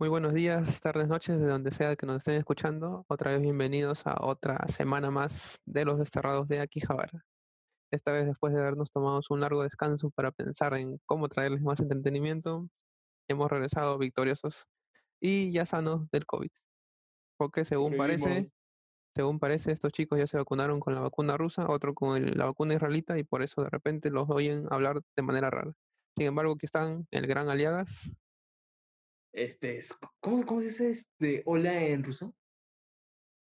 Muy buenos días, tardes, noches, de donde sea que nos estén escuchando. Otra vez bienvenidos a otra semana más de los desterrados de Akihabara. Esta vez después de habernos tomado un largo descanso para pensar en cómo traerles más entretenimiento, hemos regresado victoriosos y ya sanos del COVID. Porque según parece, según parece, estos chicos ya se vacunaron con la vacuna rusa, otro con el- la vacuna israelita y por eso de repente los oyen hablar de manera rara. Sin embargo, aquí están el gran Aliagas, Este, es- ¿cómo, cómo se dice este hola en ruso?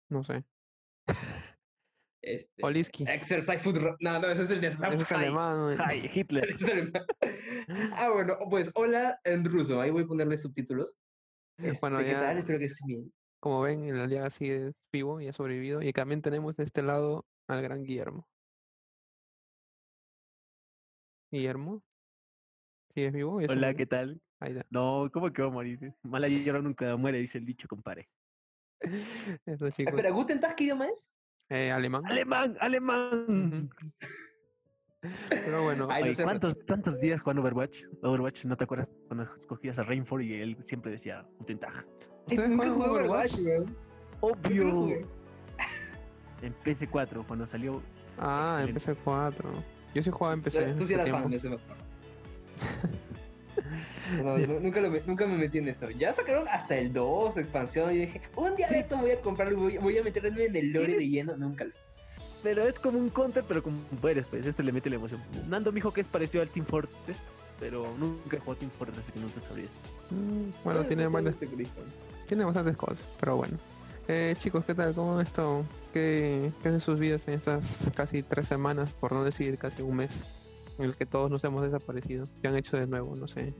no sé, Este, Oliski. Exercise food. No, no, ese es el de Ese es alemán. Ay, Hitler. Es ah, bueno, pues hola en ruso. Ahí voy a ponerle subtítulos. Este, Bueno, ¿Qué ya- tal? Espero que estés bien. Como ven, el Aliagas sigue vivo y ha sobrevivido. Y también tenemos de este lado al gran Guillermo. Guillermo. ¿Sigues vivo? Ya se Hola. ¿qué tal? Ahí está. No, ¿cómo que va a morir? Mala hierba nunca muere, dice el dicho, compadre. Estos chicos. Espera, ¿Guten Tag qué idioma es? Eh, alemán. ¡Alemán! ¡Alemán! Pero bueno, Ay, no sé, ¿cuántos, ¿cuántos días jugando Overwatch? Overwatch, ¿no te acuerdas cuando escogías a Rainford y él siempre decía Guten Tag? ¿ustedes juegan Overwatch? Overwatch, ¡Obvio! En PC4, cuando salió. Ah, en Excelente. PC4. Yo sí jugaba en PC. Tú sí eras fan, tiempo. eso No, nunca, lo nunca me metí en esto. Ya sacaron hasta el 2, expansión. Y dije, un día de esto voy a comprarlo, voy, voy a meterme en el lore ¿Tienes- de lleno. Nunca lo Pero es como un counter, pero con poderes, pues. Eso le mete la emoción. Nando me dijo que es parecido al Team Fortress, pero nunca jugó Team Fortress, así que no te sabría decir. Mm, Bueno, tiene, varias- este tiene bastantes cosas, pero bueno. Eh, chicos, ¿qué tal? ¿Cómo han estado? ¿Qué, ¿Qué es de sus vidas en estas casi tres semanas, por no decir casi un mes, en el que todos nos hemos desaparecido? ¿Qué han hecho de nuevo? No sé.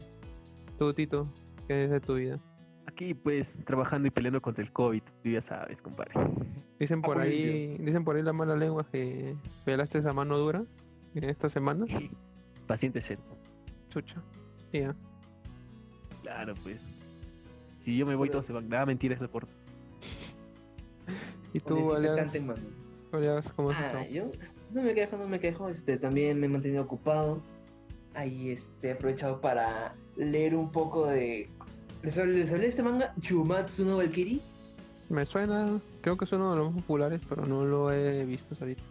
Tú, Tito, ¿qué es de tu vida? Aquí, pues, trabajando y peleando contra el COVID, tú ya sabes, compadre. Dicen por ahí, dicen por ahí la mala lengua que pelaste esa mano dura en estas semanas. Paciente cero. Chucha. Sí, ya. Claro, pues. Si yo me voy, Pero- todos se van. Ah, mentira, eso por. ¿Y tú. Alias, ¿cómo Ah, estado? yo no me quejo, no me quejo. Este, también me he mantenido ocupado. Ahí este, he aprovechado para leer un poco de. ¿Les hablé, les hablé este manga? Chumatsu no Valkyrie. Me suena, creo que es uno de los más populares, pero no lo he visto ahorita.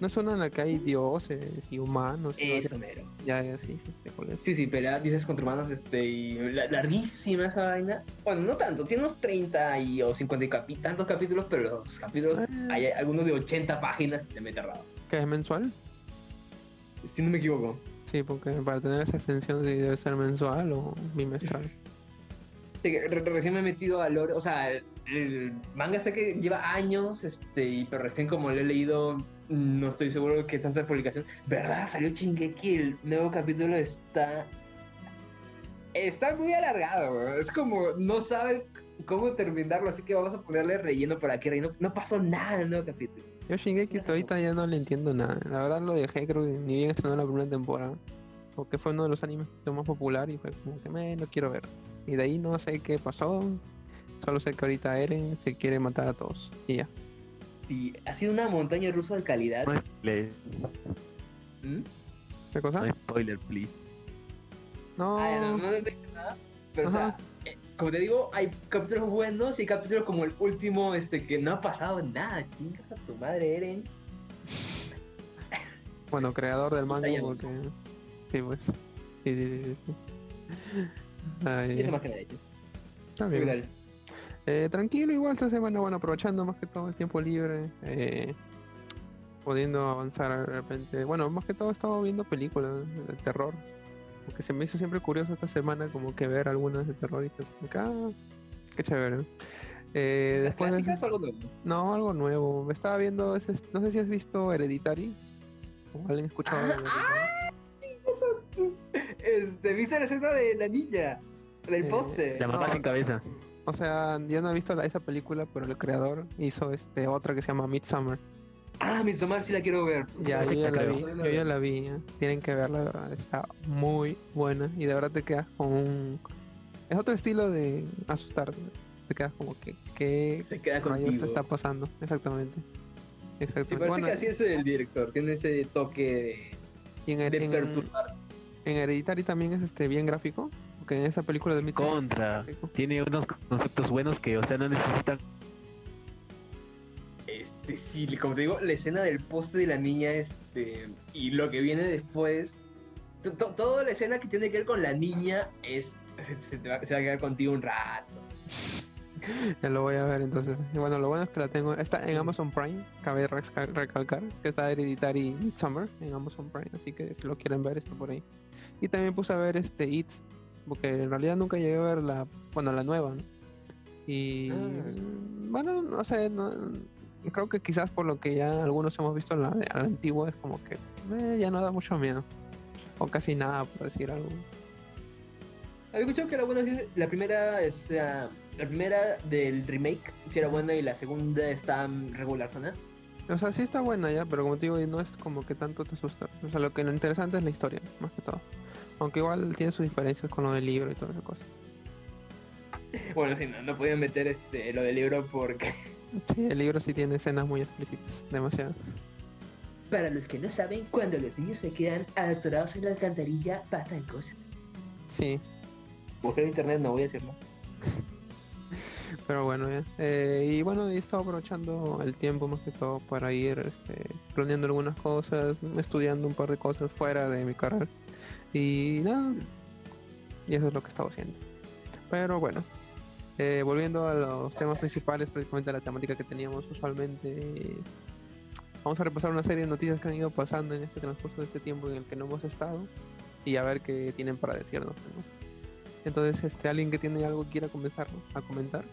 No es una en la que hay dioses y humanos. no Eso mero. Ya, ya, sí, sí, sí, cuál es. Sí, sí, pelea dices contra humanos, este, y la- larguísima esa vaina. Bueno, no tanto, tiene unos 30 y, o 50 y capi- tantos capítulos, pero los capítulos, Ah. hay algunos de 80 páginas y te mete raro. ¿Qué es mensual? Si no me equivoco. Sí, porque para tener esa extensión sí debe ser mensual o bimestral. Sí, que re- recién me he metido a lore, o sea, el, el manga sé que lleva años, este, y, pero recién como lo he leído, no estoy seguro de que tanta publicación. ¿Verdad? Salió Chingeki, el nuevo capítulo está... Está muy alargado, es como, no saben cómo terminarlo, así que vamos a ponerle relleno por aquí, relleno. No pasó nada en el nuevo capítulo. Yo Shingeki ahorita ya no le entiendo nada. La verdad lo dejé, creo que ni bien estrenó la primera temporada. Porque fue uno de los animes que fue más popular y fue como que me no quiero ver. Y de ahí no sé qué pasó. Solo sé que ahorita Eren se quiere matar a todos. Y ya. Sí, ha sido una montaña rusa de calidad. No spoiler, ¿Mm? ¿Qué cosa? no spoiler, please. No. Ah, no, no nada. Pero, o sea, Ajá. Como te digo, hay capítulos buenos y capítulos como el último, este, que no ha pasado nada. Chingas a tu madre, Eren. Bueno, creador del manga porque... Sí, pues. Sí, sí, sí, sí, sí. Ay, Eso más que nada hecho. está bien. Brutal. Eh, tranquilo, igual esta semana, bueno, aprovechando más que todo el tiempo libre, eh, pudiendo avanzar de repente. Bueno, más que todo he estado viendo películas de terror, porque se me hizo siempre curioso esta semana como que ver algunas de terror y fue como que, ah, qué chévere. Eh, ¿Las después de- clásicas o algo nuevo? no, algo nuevo. Me estaba viendo, ese, no sé si has visto Hereditary, o alguien ha escuchado. Ah? Este, ¿viste la escena de la niña? Del Eh, póster. La mamá No. sin cabeza. O sea, yo no he visto la- esa película, pero el creador hizo este otra que se llama Midsommar. Ah, Midsommar sí la quiero ver. Ya, yo ya la vi, yo ya la vi, ¿eh? tienen que verla, de verdad, está muy buena y de verdad te quedas con un... Es otro estilo de asustar, te quedas como que, ¿qué Se queda rayos está pasando? Exactamente. Sí, Exactamente. parece Bueno, que así es el director. Tiene ese toque y en, de, de en- perturbar. en Hereditary también es este bien gráfico, que en esa película de Midsommar. Contra. Tiene unos conceptos buenos que, o sea, no necesitan. Sí, como te digo, la escena del poste de la niña, este, y lo que viene después, to- to- toda la escena que tiene que ver con la niña es, se, se te va, se va a quedar contigo un rato. Ya lo voy a ver entonces. Y bueno, lo bueno es que la tengo. Está en Amazon Prime. Cabe reca- recalcar que está Hereditary Midsommar en Amazon Prime. Así que si lo quieren ver, está por ahí. Y también puse a ver este It. Porque en realidad nunca llegué a ver la. Bueno, la nueva, ¿no? Y. Ah. Bueno, no sé. No, creo que quizás por lo que ya algunos hemos visto la, la antigua, es como que eh, ya no da mucho miedo. O casi nada, por decir algo. Había escuchado que era buena, la primera, sea, la primera del remake sí era buena y la segunda está regular, ¿no? O sea, sí está buena ya, pero como te digo, no es como que tanto te asusta. O sea, lo que lo interesante es la historia, más que todo. Aunque igual tiene sus diferencias con lo del libro y toda esa cosa. Bueno, sí, no, no podían meter este, lo del libro porque, Sí, el libro sí tiene escenas muy explícitas, demasiadas. para los que no saben, cuando los niños se quedan atorados en la alcantarilla, pasan cosas. Sí, Buscar en internet no voy a decirlo. pero bueno, ya. Eh, y bueno, he estado aprovechando el tiempo más que todo para ir este, planeando algunas cosas, estudiando un par de cosas fuera de mi carrera. Y nada, y eso es lo que he estado haciendo. Pero bueno, eh, volviendo a los temas principales, prácticamente a la temática que teníamos usualmente, vamos a repasar una serie de noticias que han ido pasando en este transcurso de este tiempo en el que no hemos estado y a ver qué tienen para decirnos. ¿no? Entonces, este, alguien que tiene algo que quiera comenzar a comentar.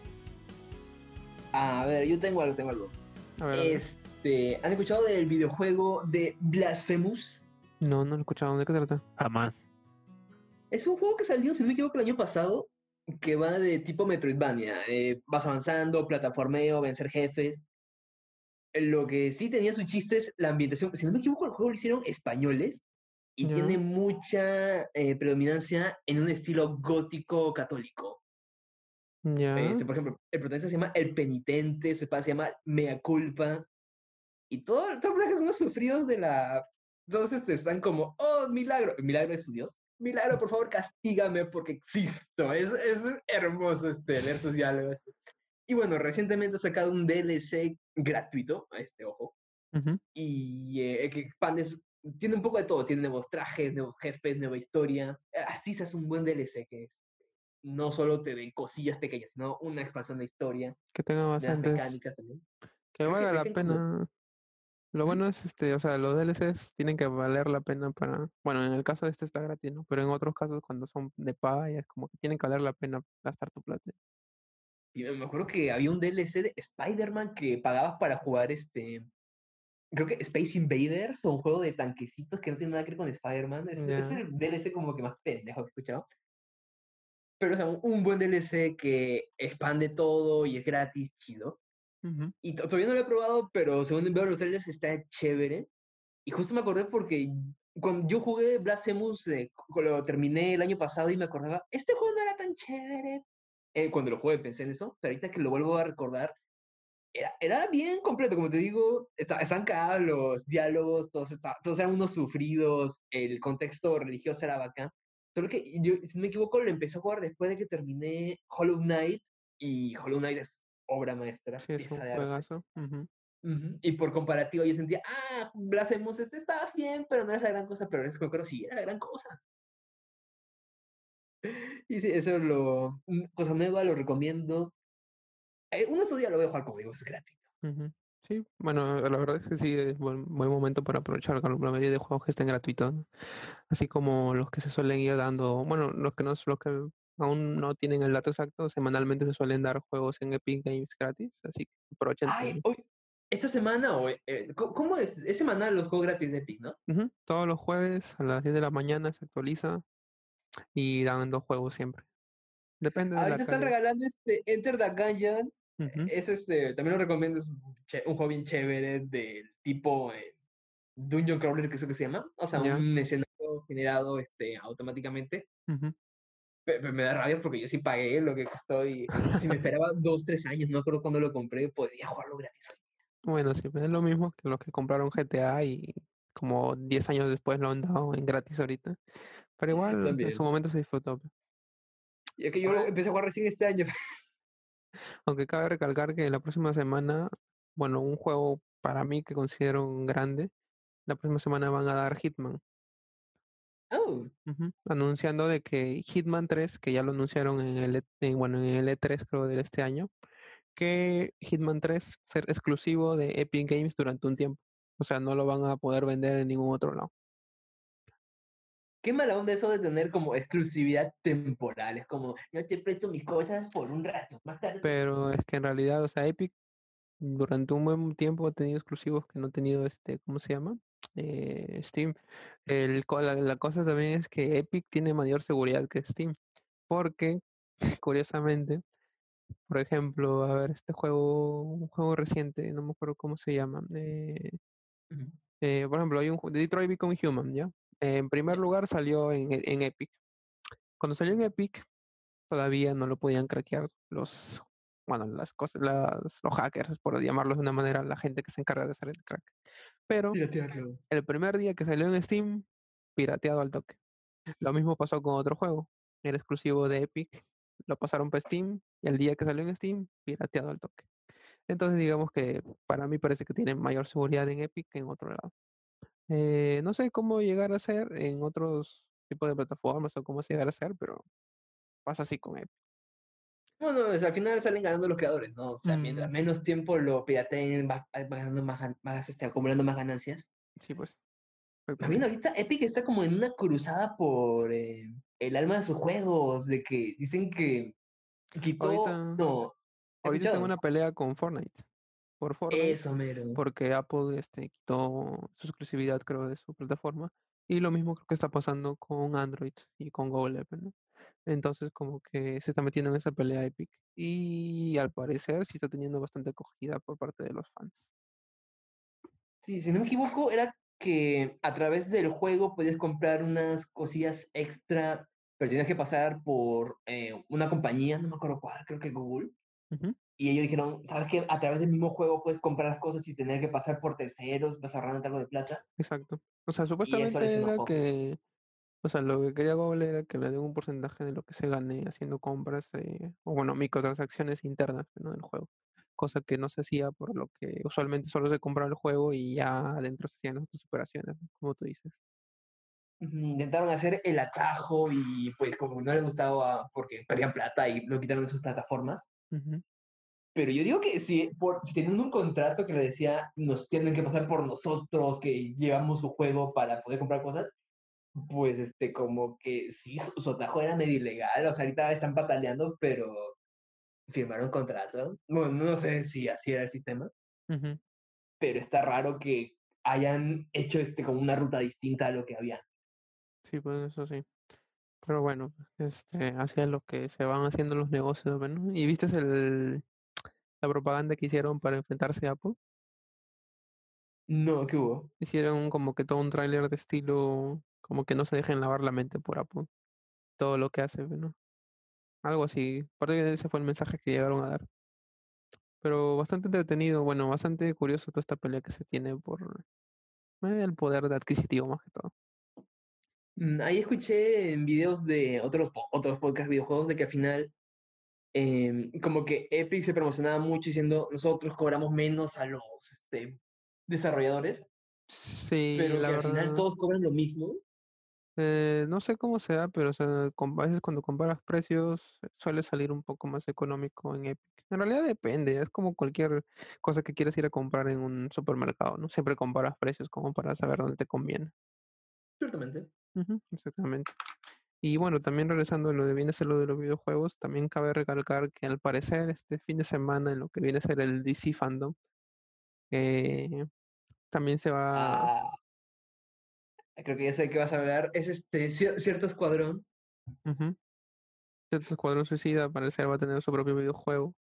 A ver, yo tengo algo, tengo algo. A ver, a ver. Este, ¿han escuchado del videojuego de Blasphemous? No, no lo he escuchado. ¿De qué trata? Jamás. Es un juego que salió, si no me equivoco, el año pasado, que va de tipo Metroidvania. eh, vas avanzando, plataformeo, vencer jefes. Lo que sí tenía su chiste es la ambientación. Si no me equivoco, el juego lo hicieron españoles y tiene mucha eh, predominancia en un estilo gótico católico. Este, por ejemplo, el protagonista se llama El Penitente, se llama Mea Culpa. Y todo- todos los personajes son sufridos de la. Todos este, están como, oh, milagro. El milagro es su Dios. Milagro, por favor, castígame porque existo. Es, es hermoso este, leer sus diálogos. Y bueno, recientemente ha sacado un DLC gratuito, a este ojo, Ujú. y eh, que expande. su- Tiene un poco de todo. Tiene nuevos trajes, nuevos jefes, nueva historia. Así se hace un buen DLC que no solo te den cosillas pequeñas, sino una expansión de historia, Que tenga bastantes. mecánicas también. Que valga la pena. Lo bueno es, este, o sea, los DLCs tienen que valer la pena para. Bueno, en el caso de este está gratis, ¿no? Pero en otros casos, cuando son de paga, ya es como que tienen que valer la pena gastar tu plata. Y me acuerdo que había un DLC de Spider-Man que pagabas para jugar este. Creo que Space Invaders o un juego de tanquecitos que no tiene nada que ver con Spider-Man. Es, es Ya. el DLC como que más pendejo que he escuchado. Pero o sea, un, un buen DLC que expande todo y es gratis, chido. Ujú. Y to- todavía no lo he probado, pero según veo los trailers está chévere. Y justo me acordé porque cuando yo jugué Blasphemous, eh, lo terminé el año pasado y me acordaba, este juego no era tan chévere. Eh, cuando lo jugué pensé en eso, pero ahorita que lo vuelvo a recordar, era, era bien completo, como te digo, está, están cagados los diálogos, todos, está- todos eran unos sufridos, el contexto religioso era bacán. Solo que yo, si no me equivoco, lo empecé a jugar después de que terminé Hollow Knight, y Hollow Knight es obra maestra. Sí, es un pieza de arte. juegazo. ujú. Ujú, Y por comparativa yo sentía, ah, Blasphemous, este estaba bien, pero no es la gran cosa, pero en ese juego sí era la gran cosa. Y sí, eso es lo, mm, cosa nueva, lo recomiendo. Eh, uno estos días lo voy a jugar como digo, es gratis. Ujú. Sí, bueno, la verdad es que sí, es buen, buen momento para aprovechar con la mayoría de juegos que estén gratuitos, ¿no? Así como los que se suelen ir dando, bueno, los que no, los que aún no tienen el dato exacto, semanalmente se suelen dar juegos en Epic Games gratis, así que aprovechen. Ay, hoy, esta semana, o, eh, ¿cómo- ¿cómo es? Es semanal los juegos gratis de Epic, ¿no? Ujú, Todos los jueves a las 10 de la mañana se actualiza y dan dos juegos siempre. Depende de la Ahorita están calidad. regalando este Enter the Gungeon. Ujú, Es este, también lo recomiendo, es un juego bien chévere del tipo eh, Dungeon Crawler, que es lo que se llama. O sea, un escenario generado este, automáticamente. Pe- me da rabia porque yo sí pagué lo que costó y si me esperaba dos, tres años, no me acuerdo cuándo lo compré, podía jugarlo gratis. Bueno, sí, es lo mismo que los que compraron GTA y como 10 años después lo han dado en gratis ahorita. Pero igual en su momento se disfrutó. pe. Ya que yo lo empecé a jugar recién este año. Aunque cabe recalcar que la próxima semana, bueno, un juego para mí que considero grande, la próxima semana van a dar Hitman. Oh, Anunciando de que Hitman 3, que ya lo anunciaron en el, E- en, bueno, en el E3 creo de este año, que Hitman 3 ser exclusivo de Epic Games durante un tiempo. O sea, no lo van a poder vender en ningún otro lado. qué mala onda eso de tener como exclusividad temporal. Es como, yo te presto mis cosas por un rato. Más tarde. Pero es que en realidad, o sea, Epic durante un buen tiempo ha tenido exclusivos que no ha tenido este, ¿cómo se llama? Eh, Steam. El, la, la cosa también es que Epic tiene mayor seguridad que Steam. Porque, curiosamente, por ejemplo, a ver, este juego, un juego reciente, no me acuerdo cómo se llama. eh, eh, por ejemplo, hay un Detroit Become Human, ¿ya? en primer lugar salió en, en Epic. Cuando salió en Epic, todavía no lo podían craquear los, bueno, las cosas, las, los hackers, por llamarlos de una manera, la gente que se encarga de hacer el crack. Pero Piratearlo. el primer día que salió en Steam, pirateado al toque. Lo mismo pasó con otro juego, era exclusivo de Epic, lo pasaron para Steam y el día que salió en Steam, pirateado al toque. Entonces digamos que para mí parece que tiene mayor seguridad en Epic que en otro lado. Eh, no sé cómo llegar a ser en otros tipos de plataformas o cómo llegar a ser, pero pasa así con Epic. Bueno, sea, al final salen ganando los creadores, ¿no? O sea, mientras Mm. menos tiempo lo pirateen, va, va ganando más, más este, acumulando más ganancias. Sí, pues. Exactamente. ahorita Epic está como en una cruzada por eh, el alma de sus juegos, de que dicen que quitó. Ahorita- no, ¿has Ahorita escuchado? una pelea con Fortnite. Por Fortnite. Eso, mero. porque Apple este, quitó su exclusividad, creo, de su plataforma. Y lo mismo creo que está pasando con Android y con Google App, ¿no? Entonces, como que se está metiendo en esa pelea Epic. Y al parecer sí está teniendo bastante acogida por parte de los fans. Sí, si no me equivoco, era que a través del juego podías comprar unas cosillas extra, pero tenías que pasar por eh, una compañía, no me acuerdo cuál, creo que Google. Y ellos dijeron, ¿sabes qué? A través del mismo juego puedes comprar las cosas sin tener que pasar por terceros, vas ahorrando algo de plata. Exacto. O sea, supuestamente era que. O sea, lo que quería Google era que le den un porcentaje de lo que se gane haciendo compras, eh, o bueno, microtransacciones internas ¿no? del juego. Cosa que no se hacía por lo que usualmente solo se compraba el juego y ya adentro se hacían otras operaciones, ¿no? como tú dices. Intentaron hacer el atajo y pues como no les gustaba porque perdían plata y lo quitaron de sus plataformas. Pero yo digo que si, por, si teniendo un contrato que le decía, nos tienen que pasar por nosotros, que llevamos su juego para poder comprar cosas, pues este, como que sí, su, su atajo era medio ilegal. O sea, ahorita están pataleando, pero firmaron contrato. Bueno, no sé si así era el sistema, pero está raro que hayan hecho este como una ruta distinta a lo que había. Sí, pues eso sí. Pero bueno, este, es lo que se van haciendo los negocios, ¿no? ¿Y viste el, la propaganda que hicieron para enfrentarse a Apple? No, ¿qué hubo? Hicieron como que todo un tráiler de estilo, como que no se dejen lavar la mente por Apple. Todo lo que hace, ¿no? Algo así. Parece que ese fue el mensaje que llegaron a dar. Pero bastante entretenido, bueno, bastante curioso toda esta pelea que se tiene por eh, el poder de adquisitivo más que todo. Mm, Ahí escuché en videos de otros, otros podcast videojuegos de que al final, em, como que Epic se promocionaba mucho diciendo nosotros cobramos menos a los este, desarrolladores, Sí, pero la que al final todos cobran lo mismo. Eh, no sé cómo sea, pero o sea, com- a veces cuando comparas precios eh, suele salir un poco más económico en Epic. En realidad depende, es como cualquier cosa que quieras ir a comprar en un supermercado, ¿no? Siempre comparas precios como para saber dónde te conviene. Ciertamente. Exactamente. Y bueno, también regresando a lo de viene a ser lo de los videojuegos, también cabe recalcar que al parecer este fin de semana en lo que viene a ser el DC Fandom, eh, también se va... Ah, creo que ya sé de qué vas a hablar. Es este cier- cierto escuadrón. Cierto Escuadrón Suicida al parecer va a tener su propio videojuego,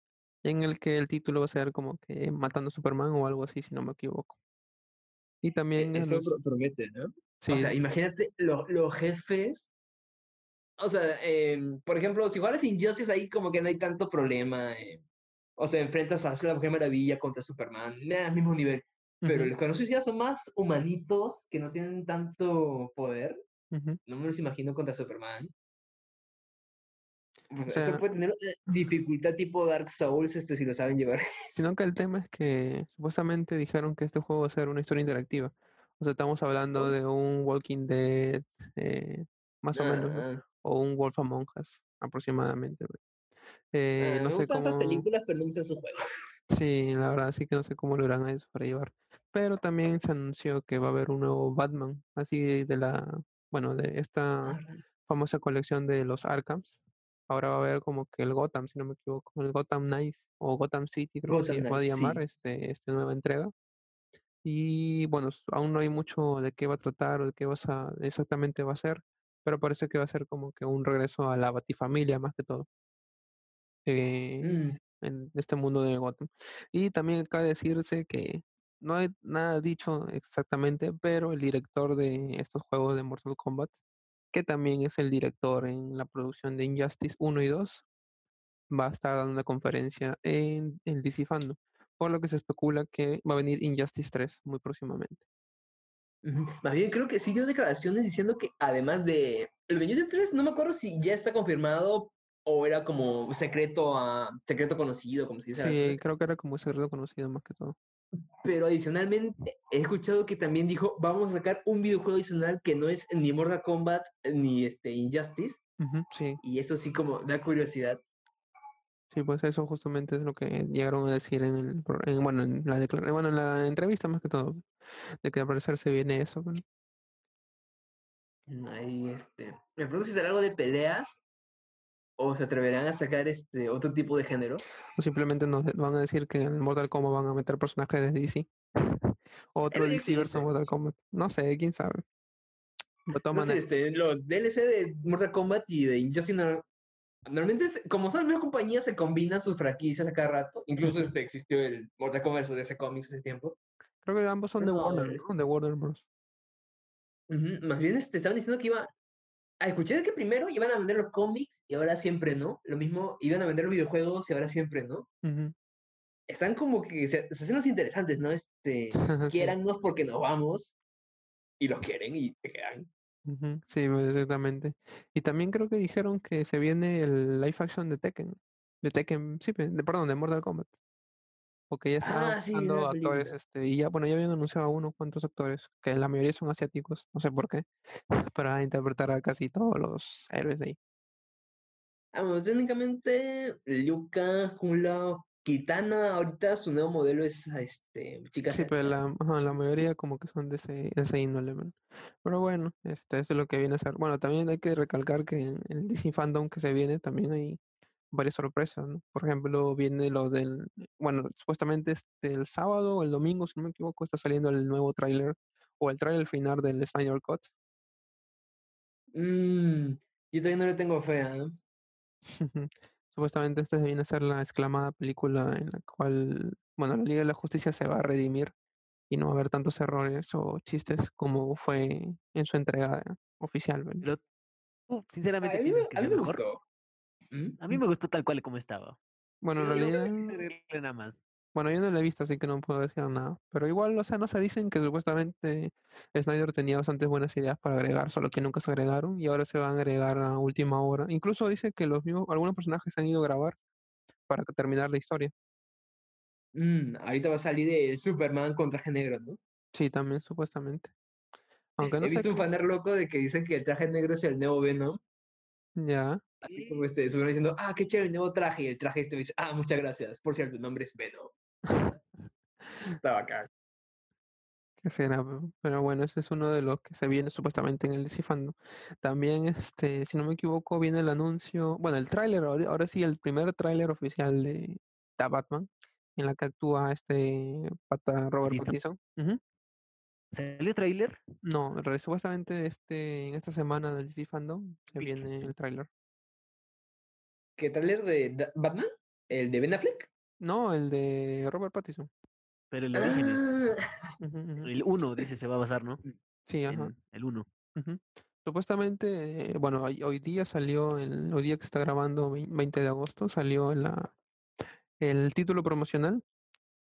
en el que el título va a ser como que Matando a Superman o algo así, si no me equivoco. Y E- también a Eso los... pro- promete, ¿no? Sí, O sea, imagínate lo- los jefes. O sea, em, por ejemplo, si juegas Injustice ahí como que no hay tanto problema. em, o sea, enfrentas a la Mujer Maravilla contra Superman, eh, al mismo nivel. Pero ujú, los Escuadrón Suicida son más humanitos que no tienen tanto poder. No me los imagino contra Superman. O sea- esto puede tener una dificultad tipo Dark Souls, este, si lo saben llevar. Sino que el tema es que supuestamente dijeron que este juego va a ser una historia interactiva. O sea, estamos hablando Oh. de un Walking Dead, eh, más o menos, ¿no? O un Wolf Among Us, aproximadamente. Eh, ah, no me sé gustan esas cómo. películas, pero no me gustan sus juegos. Sí, la verdad sí que no sé cómo lo irán a llevar. Pero también se anunció que va a haber un nuevo Batman, así de la, bueno, de esta famosa colección de los Arkhams. Ahora va a haber como que el Gotham, si no me equivoco, el Gotham Knights o Gotham City, creo que se Gotham va a Knight, llamar sí. este, esta nueva entrega. Y bueno, aún no hay mucho de qué va a tratar o de qué vas a, exactamente va a ser, pero parece que va a ser como que un regreso a la Batifamilia más que todo. eh, Mm, en este mundo de Gotham. Y también cabe decirse que no hay nada dicho exactamente, pero el director de estos juegos de Mortal Kombat, que también es el director en la producción de Injustice 1 y 2, va a estar dando una conferencia en el DC Fandom, por lo que se especula que va a venir Injustice 3 muy próximamente. Más bien creo que sí dio declaraciones diciendo que además de el de Injustice 3, no me acuerdo si ya está confirmado o era como secreto a secreto conocido, como se dice. Sí, creo que era como secreto conocido más que todo. Pero adicionalmente he escuchado que también dijo, vamos a sacar un videojuego adicional que no es ni Mortal Kombat ni este Injustice. Sí, Y eso sí como da curiosidad. sí, pues eso justamente es lo que llegaron a decir en el, en, bueno, en la bueno, en la entrevista más que todo, de que al parecer se viene eso. bueno. Ahí, este, me pregunto si será algo de peleas o se atreverán a sacar este otro tipo de género. O simplemente nos de- van a decir que en el Mortal Kombat van a meter personajes de DC. Otro DC versus existe. Mortal Kombat. No sé, quién sabe. De No sé, este, los DLC de Mortal Kombat y de Injustice no- normalmente como son las mismas compañías se combinan sus franquicias a cada rato. Incluso este existió el Mortal Kombat versus DC Comics hace tiempo. creo que ambos son de No, Warner, es- ¿no? De Warner Bros. Más bien este, estaban diciendo que iba. Ah, escuché que primero iban a vender los cómics y ahora siempre no. Lo mismo, iban a vender los videojuegos y ahora siempre no. Están como que se, se hacen los interesantes, ¿no? Este, Sí, quiérannos porque nos vamos y los quieren y te quedan. sí, pues, exactamente. Y también creo que dijeron que se viene el live action de Tekken. De Tekken, sí, de, perdón, de Mortal Kombat. Porque ya estaban Ah, sí, buscando una actores, este, y ya, bueno, ya habían anunciado a unos cuantos actores, que la mayoría son asiáticos, no sé por qué, para interpretar a casi todos los héroes de ahí. Vamos, técnicamente, Luca, Kula, Kitana, ahorita su nuevo modelo es este, chica Sí, pero asiática. la, ajá, la mayoría como que son de ese, de ese índole, man. Pero bueno, este, eso es lo que viene a ser. Bueno, también hay que recalcar que en el DC Fandom que se viene también hay varias sorpresas, ¿no? Por ejemplo, viene lo del, bueno, supuestamente este, el sábado o el domingo, si no me equivoco, está saliendo el nuevo tráiler o el tráiler final del Snyder Cut. Mm, yo todavía no le tengo fe, ¿ah? Supuestamente este viene a ser la exclamada película en la cual, bueno, la Liga de la Justicia se va a redimir y no va a haber tantos errores o chistes como fue en su entrega oficial, ¿verdad? Pero A sinceramente, mí, piensas me- que a mí me mejor. gustó. ¿Mm? A mí me gustó tal cual como estaba. Bueno, en realidad, nada más. bueno, yo no la he visto, así que no puedo decir nada. Pero igual, o sea, no se dicen que supuestamente Snyder tenía bastantes buenas ideas para agregar, solo que nunca se agregaron y ahora se van a agregar a última hora. Incluso dice que los mismos, algunos personajes se han ido a grabar para terminar la historia. Mm, ahorita va a salir el Superman con traje negro, ¿no? Sí, también, supuestamente. Aunque no He visto un faner loco de que dicen que el traje negro es el nuevo Venom. Ya. Así como este, Superman diciendo, ah, qué chévere el nuevo traje. Y el traje este dice, ah, muchas gracias. Por cierto, el nombre es Venom. Está bacán. ¿Qué será? pe- Pero bueno, ese es uno de los que se viene supuestamente en el DC Fandom. También, este, si no me equivoco, viene el anuncio, bueno, el tráiler, ahora, sí, el primer tráiler oficial de The Batman, en la que actúa este pata Robert Pattinson. Pattinson. Ujú. ¿Salió tráiler? No, supuestamente este, en esta semana del DC Fandom se Vi. viene el tráiler. ¿Qué trailer de Batman? ¿El de Ben Affleck? No, el de Robert Pattinson. Pero el origen es. Ah. El 1, dice, se va a basar, ¿no? Sí, ajá. El 1. Ujú. Supuestamente, eh, bueno, hoy, día salió, el, hoy día que está grabando, vein- 20 de agosto, salió la, el título promocional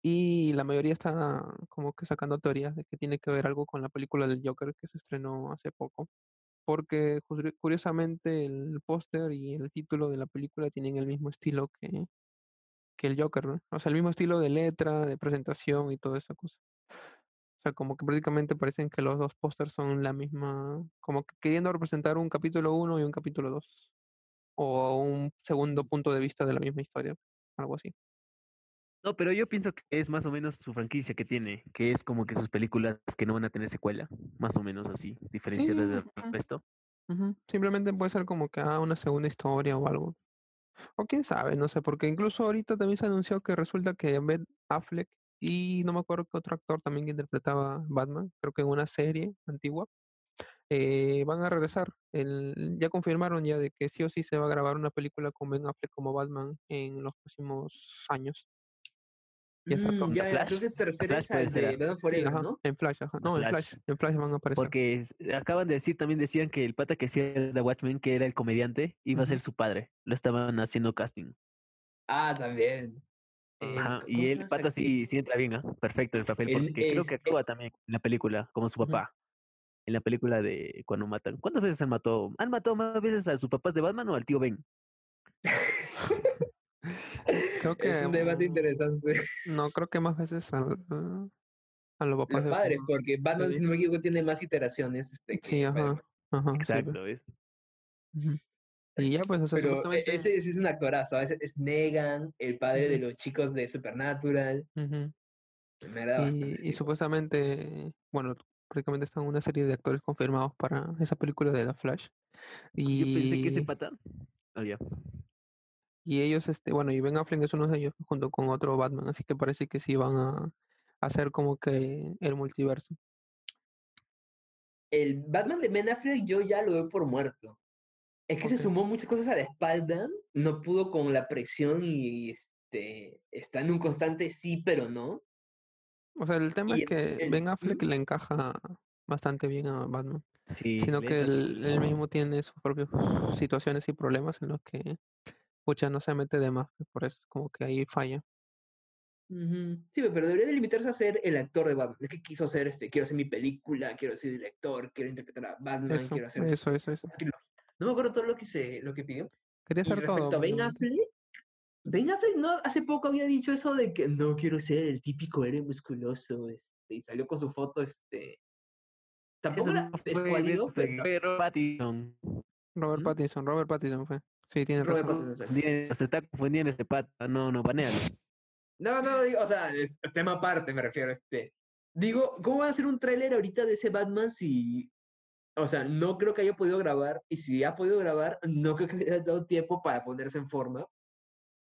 y la mayoría está como que sacando teorías de que tiene que ver algo con la película del Joker que se estrenó hace poco. Porque curi- curiosamente el póster y el título de la película tienen el mismo estilo que, que el Joker. O sea, el mismo estilo de letra, de presentación y toda esa cosa. O sea, como que prácticamente parecen que los dos pósters son la misma, como que queriendo representar un capítulo 1 y un capítulo 2. O un segundo punto de vista de la misma historia, algo así. No, pero yo pienso que es más o menos su franquicia que tiene, que es como que sus películas que no van a tener secuela, más o menos así, diferenciadas del ujú. resto. Simplemente puede ser como que ah, una segunda historia o algo. O quién sabe, no sé, porque incluso ahorita también se anunció que resulta que Ben Affleck y no me acuerdo qué otro actor también que interpretaba Batman, creo que en una serie antigua, eh, van a regresar. El, ya confirmaron ya de que sí o sí se va a grabar una película con Ben Affleck como Batman en los próximos años. Y. Mm, ya, Flash? creo que te A Flash refieres puede al ser, de Batman Sí, Forever, ajá, ¿no? en Flash, ajá. No, en Flash. En Flash van a aparecer. Porque acaban de decir, también decían que el pata que hacía The Watchmen, que era el comediante, iba a ser su padre. Lo estaban haciendo casting. Ah, también. Eh, Ajá, ¿cómo y el pata sí, sí entra bien, ¿ah? perfecto el papel, porque creo que eh actúa también en la película, como su papá. En la película de cuando matan. ¿Cuántas veces han matado? ¿Han matado más veces a sus papás de Batman o al tío Ben? Creo que Es un debate interesante. no, creo que más veces a, a los papás Los padres, porque Batman, si no me equivoco, tiene más iteraciones este, que Sí, ajá. Exacto, ¿ves? Y ya, pues, o sea, Pero e- supuestamente. ese, ese es un actorazo. Ese es Negan, el padre de los chicos de Supernatural. Me. Y, y supuestamente, bueno, prácticamente están una serie de actores confirmados para esa película de The Flash. Yo pensé que ese Y, pata. Ah, ya. Y ellos, este, bueno, y Ben Affleck es uno de ellos, junto con otro Batman, así que parece que sí van a hacer como que el multiverso. El Batman de Ben Affleck yo ya lo doy por muerto. Es que ¿Por se sumó muchas cosas a la espalda, no pudo con la presión y este, está en un constante sí, pero no. O sea, el tema Y es que el- Ben Affleck le encaja bastante bien a Batman, Sí, sino que él, él mismo tiene sus propias situaciones y problemas en los que, pucha, no se mete de más, pues, por eso como que ahí falla. Sí, pero debería de limitarse a ser el actor de Batman. Es que quiso hacer, este, quiero hacer mi película, quiero ser director, quiero interpretar a Batman, Eso, quiero hacer este, eso, eso, eso. trilogía. No me acuerdo todo lo que se, lo que pidió. Quería hacer todo. a Ben. Affleck, Ben Affleck no, hace poco había dicho eso de que no quiero ser el típico héroe musculoso, este, y salió con su foto, este, tampoco Eso era no fue, escuálido, fue, pero Robert Pattinson. Robert ¿Mm? Pattinson, Robert Pattinson fue. Sí, tiene Robert razón. Se está confundiendo este pata. No, no, banealo. No, no, digo, o sea, es tema aparte me refiero, este, digo, ¿cómo va a ser un tráiler ahorita de ese Batman si, o sea, no creo que haya podido grabar, y si ha podido grabar, no creo que le haya dado tiempo para ponerse en forma,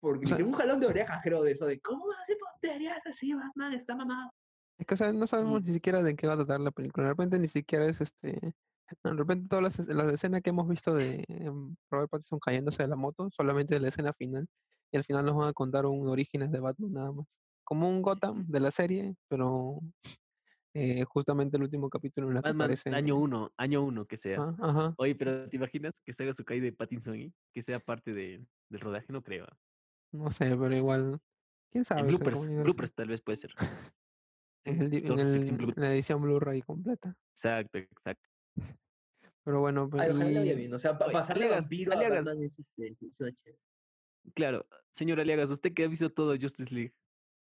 porque tengo un jalón de orejas, creo, de eso, de cómo va a hacer tonterías así, Batman, está mamado. Es que o sea, no sabemos ni siquiera de qué va a tratar la película. De repente ni siquiera es este. De repente todas las, las escenas que hemos visto de em, Robert Pattinson cayéndose de la moto, solamente la escena final. Y al final nos van a contar un orígenes de Batman nada más. Como un Gotham de la serie, pero eh, justamente el último capítulo en la que aparece. año uno, año uno que sea. Ah, ajá. Oye, pero ¿te imaginas que se haga su caída de Pattinson ahí? Que sea parte de, del rodaje, no creo. No sé, pero igual. ¿Quién sabe? En bloopers, bloopers tal vez puede ser. En, el, en el- en la edición Blu-ray completa. Exacto, exacto. Pero bueno, pues, Ay, ojalá le vaya y- bien, o sea, pa- Oye, pasar de Aliagas, vampiro a Aliagas. Batman es, este. Claro, señor Aliagas, usted que ha visto todo Justice League,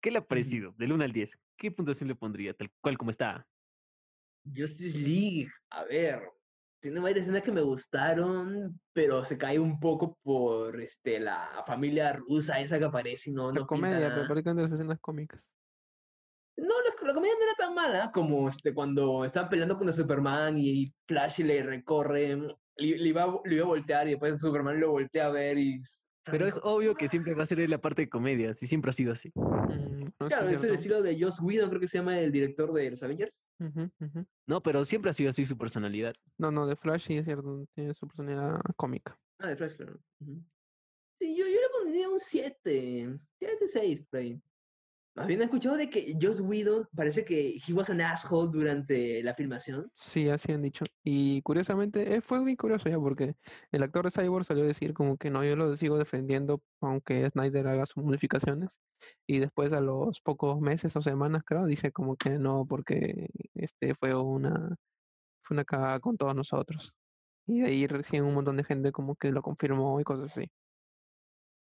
¿qué le ha parecido? Del 1 al 10, ¿qué puntuación le pondría? Tal cual como está. Justice League, a ver, tiene varias escenas que me gustaron, pero se cae un poco por este, la familia rusa esa que aparece y no, la no comedia, pero prácticamente las escenas cómicas. La, comedia no era tan mala como este, cuando estaban peleando contra Superman y Flash le recorre, le, le iba, a- le iba a voltear y después Superman lo voltea a ver y... Pero es obvio que siempre va a ser la parte de comedia, si siempre ha sido así. Mm, sí Claro, es el estilo de Joss Whedon, creo que se llama el director de los Avengers. No, pero siempre ha sido así su personalidad. No, no, de Flash sí es cierto, tiene su personalidad cómica. Ah, de Flash, claro. Sí, yo, yo le pondría un 7, 7, 6, por ahí. He escuchado de que Joss Whedon parece que he was an asshole durante la filmación. Sí, así han dicho. Y curiosamente, eh, fue muy curioso ya porque el actor de Cyborg salió a decir como que no, yo lo sigo defendiendo aunque Snyder haga sus modificaciones. Y después a los pocos meses o semanas, creo, dice como que no, porque este fue una, fue una cagada con todos nosotros. Y de ahí recién un montón de gente como que lo confirmó y cosas así.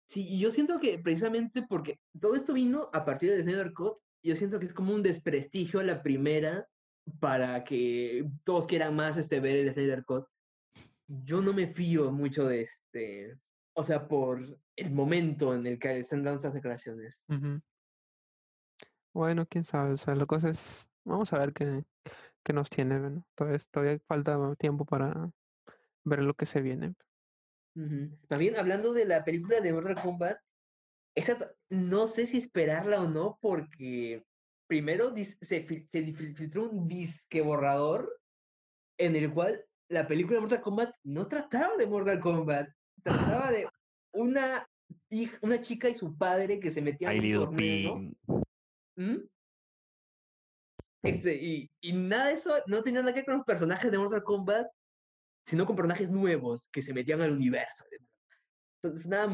Sí, y yo siento que precisamente porque todo esto vino a partir del Snyder Cut, yo siento que es como un desprestigio a la primera para que todos quieran más este, ver el Snyder Cut. Yo no me fío mucho de este, o sea, por el momento en el que están dando esas declaraciones. Bueno, quién sabe, o sea, la cosa es, vamos a ver qué, qué nos tiene, ¿no? Todavía, todavía falta tiempo para ver lo que se viene. También hablando de la película de Mortal Kombat, esa no sé si esperarla o no, porque primero se, fil- se dif- filtró un disque borrador en el cual la película de Mortal Kombat no trataba de Mortal Kombat, trataba de una, hij- una chica y su padre que se metían en un torneo. ¿Mm? Este, y, y nada de eso no tenía nada que ver con los personajes de Mortal Kombat, sino con personajes nuevos que se metían al universo. Entonces, nada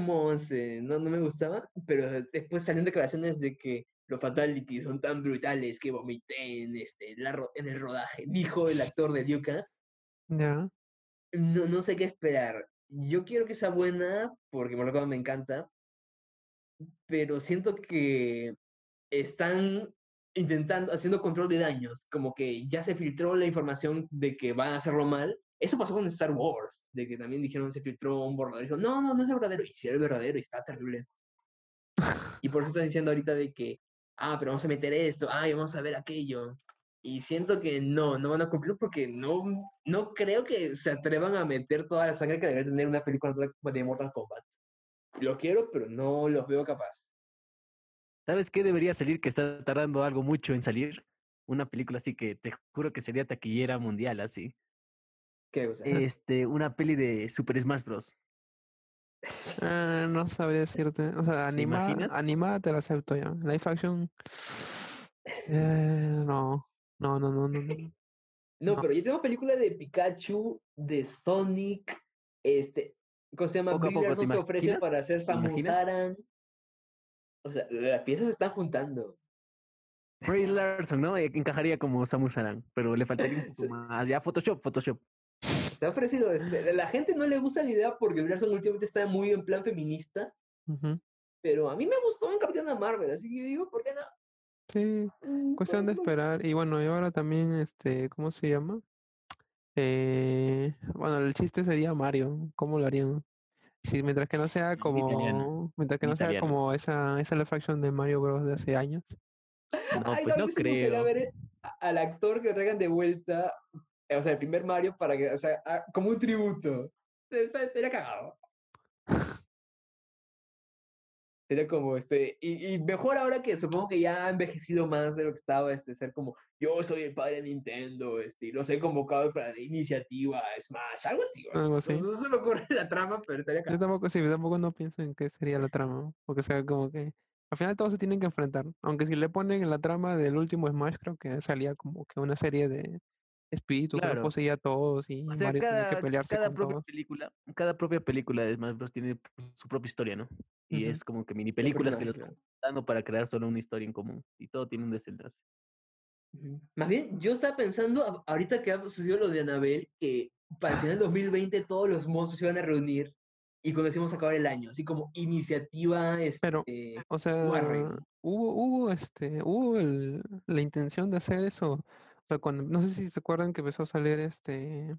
eh, no, no me gustaba, pero después salieron declaraciones de que los fatalities son tan brutales que vomité en, este, la en el rodaje, dijo el actor de Kang. Ya, No, no sé qué esperar. Yo quiero que sea buena, porque Mortal Kombat me encanta, pero siento que están intentando, haciendo control de daños, como que ya se filtró la información de que van a hacerlo mal. Eso pasó con Star Wars, de que también dijeron se filtró un borrador. Dijo, no, no, no es el verdadero. Y si era el verdadero, y está terrible. Y por eso están diciendo ahorita de que, ah, pero vamos a meter esto, ah, y vamos a ver aquello. Y siento que no, no van a cumplir porque no, no creo que se atrevan a meter toda la sangre que debería tener una película de Mortal Kombat. Lo quiero, pero no los veo capaz. ¿Sabes qué debería salir? Que está tardando algo mucho en salir. Una película así que te juro que sería taquillera mundial, así. Este, una peli de Super Smash Bros. Ah, no sabría decirte, o sea, animada, imaginas? animada te la acepto ya. Live action, eh, no, no, no, no, no, no. No, No. pero ya tenemos película de Pikachu, de Sonic, este, ¿cómo se llama? Poco ¿te Larson se ofrece para hacer ¿Te Samus? Aran. O sea, las piezas se están juntando. Brie Larson, ¿no? Eh, Encajaría como Samus Aran, pero le faltaría un poco más. Ya, Photoshop, Photoshop. Se ha ofrecido, este, la gente no le gusta la idea porque Larson últimamente está muy en plan feminista, pero a mí me gustó en Capitana Marvel, así que yo digo, ¿por qué no? Sí, Mm, cuestión de esperar. Y bueno, y ahora también, este, ¿cómo se llama? Eh, bueno, el chiste sería Mario, ¿cómo lo harían? Si mientras que no sea Sí, italiano, como, mientras que no sea como esa, esa live action de Mario Bros. de hace años. No, Ay, pues no, sí creo. ver eh, al actor que lo traigan de vuelta, o sea, el primer Mario, para que, o sea, ah, como un tributo. Se- se- Sería cagado. Sería como este, y, y mejor ahora que supongo que ya ha envejecido más de lo que estaba, este, ser como, yo soy el padre de Nintendo, este, y los he convocado para la iniciativa Smash, algo así. güey. Algo así. No, se me ocurre la trama, pero estaría Yo cagado. tampoco, sí, yo tampoco no pienso en qué sería la trama, porque sea como que al final todos se tienen que enfrentar. Aunque si le ponen en la trama del último Smash, creo que salía como que una serie de espíritus que Claro. poseía a todos y O sea, Mario tenía que cada, pelearse cada con propia todos. película, cada propia película de Smash Bros. tiene su propia historia, ¿no? Y es como que mini películas que los personaje, van dando para crear solo una historia en común. Y todo tiene un desenlace. Más bien, yo estaba pensando, ahorita que ha sucedido lo de Anabel, que para el final del 2020 todos los monstruos se iban a reunir y cuando decimos acabar el año, así como iniciativa Pero, este, O sea, Warren. hubo, hubo este, hubo el, la intención de hacer eso. O sea, cuando, no sé si se acuerdan que empezó a salir este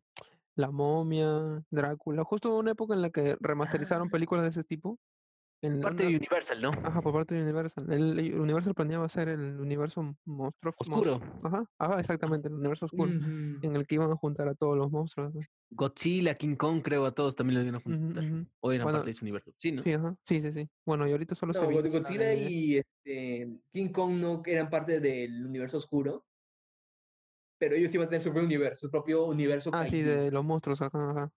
La Momia, Drácula. Justo hubo una época en la que remasterizaron Ah. películas de ese tipo. En Parte una- de Universal, ¿no? Ajá, por parte de Universal. El, el Universal planeaba hacer el universo monstruo. Oscuro. Ajá, ajá, exactamente, el universo oscuro. En el que iban a juntar a todos los monstruos. ¿no? Godzilla, King Kong, creo, a todos también lo iban a juntar. ujú. O eran Bueno, parte de su universo. Sí, ¿no? Sí, ajá, sí, sí, sí. Bueno, y ahorita solo se No, la Godzilla y este, King Kong no eran parte del universo oscuro, pero ellos iban a tener su propio universo, su propio universo. Ah, sí, de los monstruos,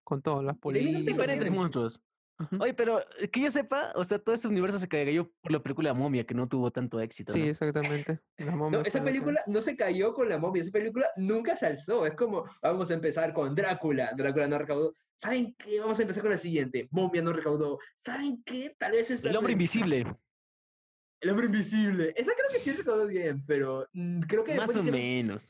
con todas las tengo Diferentes monstruos. Oye, pero eh, que yo sepa, o sea, todo este universo se cayó por la película Momia, que no tuvo tanto éxito. Sí, ¿no? exactamente. La No, esa que- película no se cayó con la momia, esa película nunca se alzó. Es como, vamos a empezar con Drácula, Drácula no recaudó. ¿Saben qué? Vamos a empezar con la siguiente, momia no recaudó. ¿Saben qué? Tal vez esta El hombre vez- invisible, El hombre invisible. Esa creo que sí recaudó bien, pero mm, creo que más o dijeron, menos.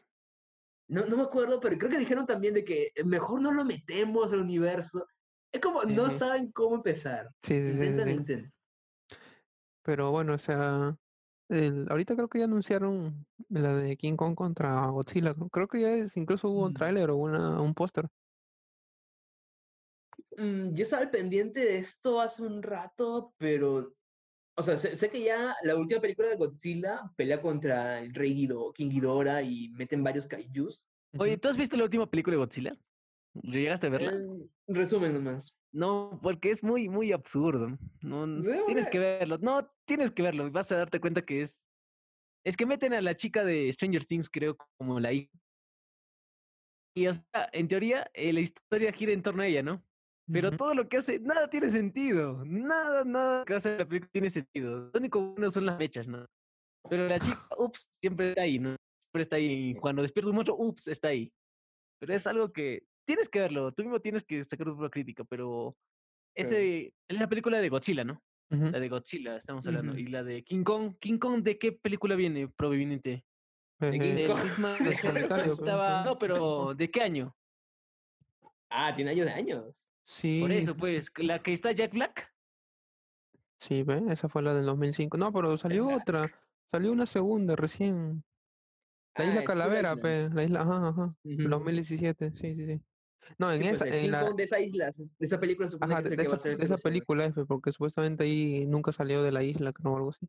No, no me acuerdo, pero creo que dijeron también de que mejor no lo metemos al universo. Es como, no saben cómo empezar. Sí, sí, sí, sí, Intentan, sí. intentan. Pero bueno, o sea, el, ahorita creo que ya anunciaron la de King Kong contra Godzilla. Creo que ya es, incluso hubo un Mm. tráiler o una, un póster. Mm, yo estaba al pendiente de esto hace un rato, pero. O sea, sé, sé que ya la última película de Godzilla pelea contra el Rey Guido, King Ghidorah y meten varios kaijus. Oye. ¿tú has visto la última película de Godzilla? ¿Llegaste a verla? Eh, resumen nomás. No, porque es muy, muy absurdo. No, tienes que verlo. No, tienes que verlo. Vas a darte cuenta que es. Es que meten a la chica de Stranger Things, creo, como la hija. Y o sea, en teoría, eh, la historia gira en torno a ella, ¿no? Pero todo lo que hace, nada tiene sentido. Nada, nada que hace la película tiene sentido. Lo único bueno son las mechas, ¿no? Pero la chica, ups, siempre está ahí, ¿no? Siempre está ahí. Cuando despierta un monstruo, ups, está ahí. Pero es algo que tienes que verlo. Tú mismo tienes que sacar propia crítica, pero ese es la película de Godzilla, ¿no? Ujú. La de Godzilla, estamos hablando. Ujú. Y la de King Kong. King Kong, ¿de qué película viene proveniente? de Eh, Del Kong. misma- pues, estaba, no, pero ¿de qué año? Ah, tiene años de años. Sí, Por eso, pues, la que está Jack Black. sí, ve, esa fue la del 2005. No, pero salió otra, salió una segunda recién. La Ah, isla Skull Calavera, pe, la isla, ajá, ajá, Ujú. 2017, sí, sí, sí. No, en Sí, pues, esa, en la, de esa isla, de esa película ajá, que de, que esa, a ser el de que esa película, F, porque supuestamente ahí nunca salió de la isla, creo, o algo así.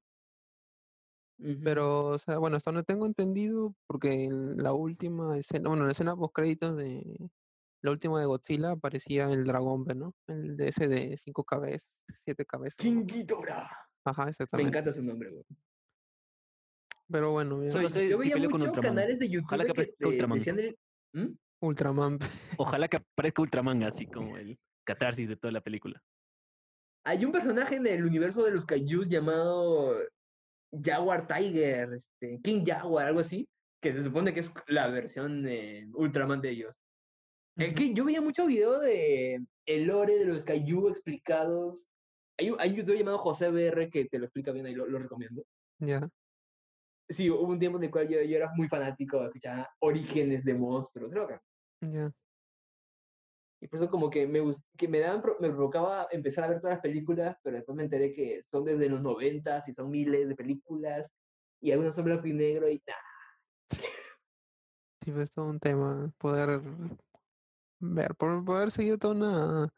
Pero, o sea, bueno, hasta donde tengo entendido, porque en la última escena, bueno, en la escena post créditos de la última de Godzilla aparecía el dragón, ¿no? El de ese de cinco cabezas, siete cabezas. King Ghidorah. Ajá, Me exactamente. encanta su nombre, güey. Pero bueno, Solo sé Yo si veía peleó con mucho Ultraman. canales de Ojalá YouTube que que aparezca Ultraman. decían el... ¿Mm? Ultraman. Ojalá que aparezca Ultraman, así como el catarsis de toda la película. Hay un personaje en el universo de los Kaijus llamado Jaguar Tiger, este, King Jaguar, algo así, que se supone que es la versión de Ultraman de ellos. Es que yo veía mucho video de el lore de los Kaiju explicados. Hay, un- hay un youtuber llamado José BR que te lo explica bien, ahí lo, lo recomiendo. Ya, Sí, hubo un tiempo en el cual yo, yo era muy fanático de escuchar orígenes de monstruos. bacán. ya. Y por eso como que me, que me, daban, me provocaba empezar a ver todas las películas, pero después me enteré que son desde los noventas y son miles de películas y algunas son blanco y negro y nah, Sí, pues todo un tema. Poder ver, por poder seguir toda una,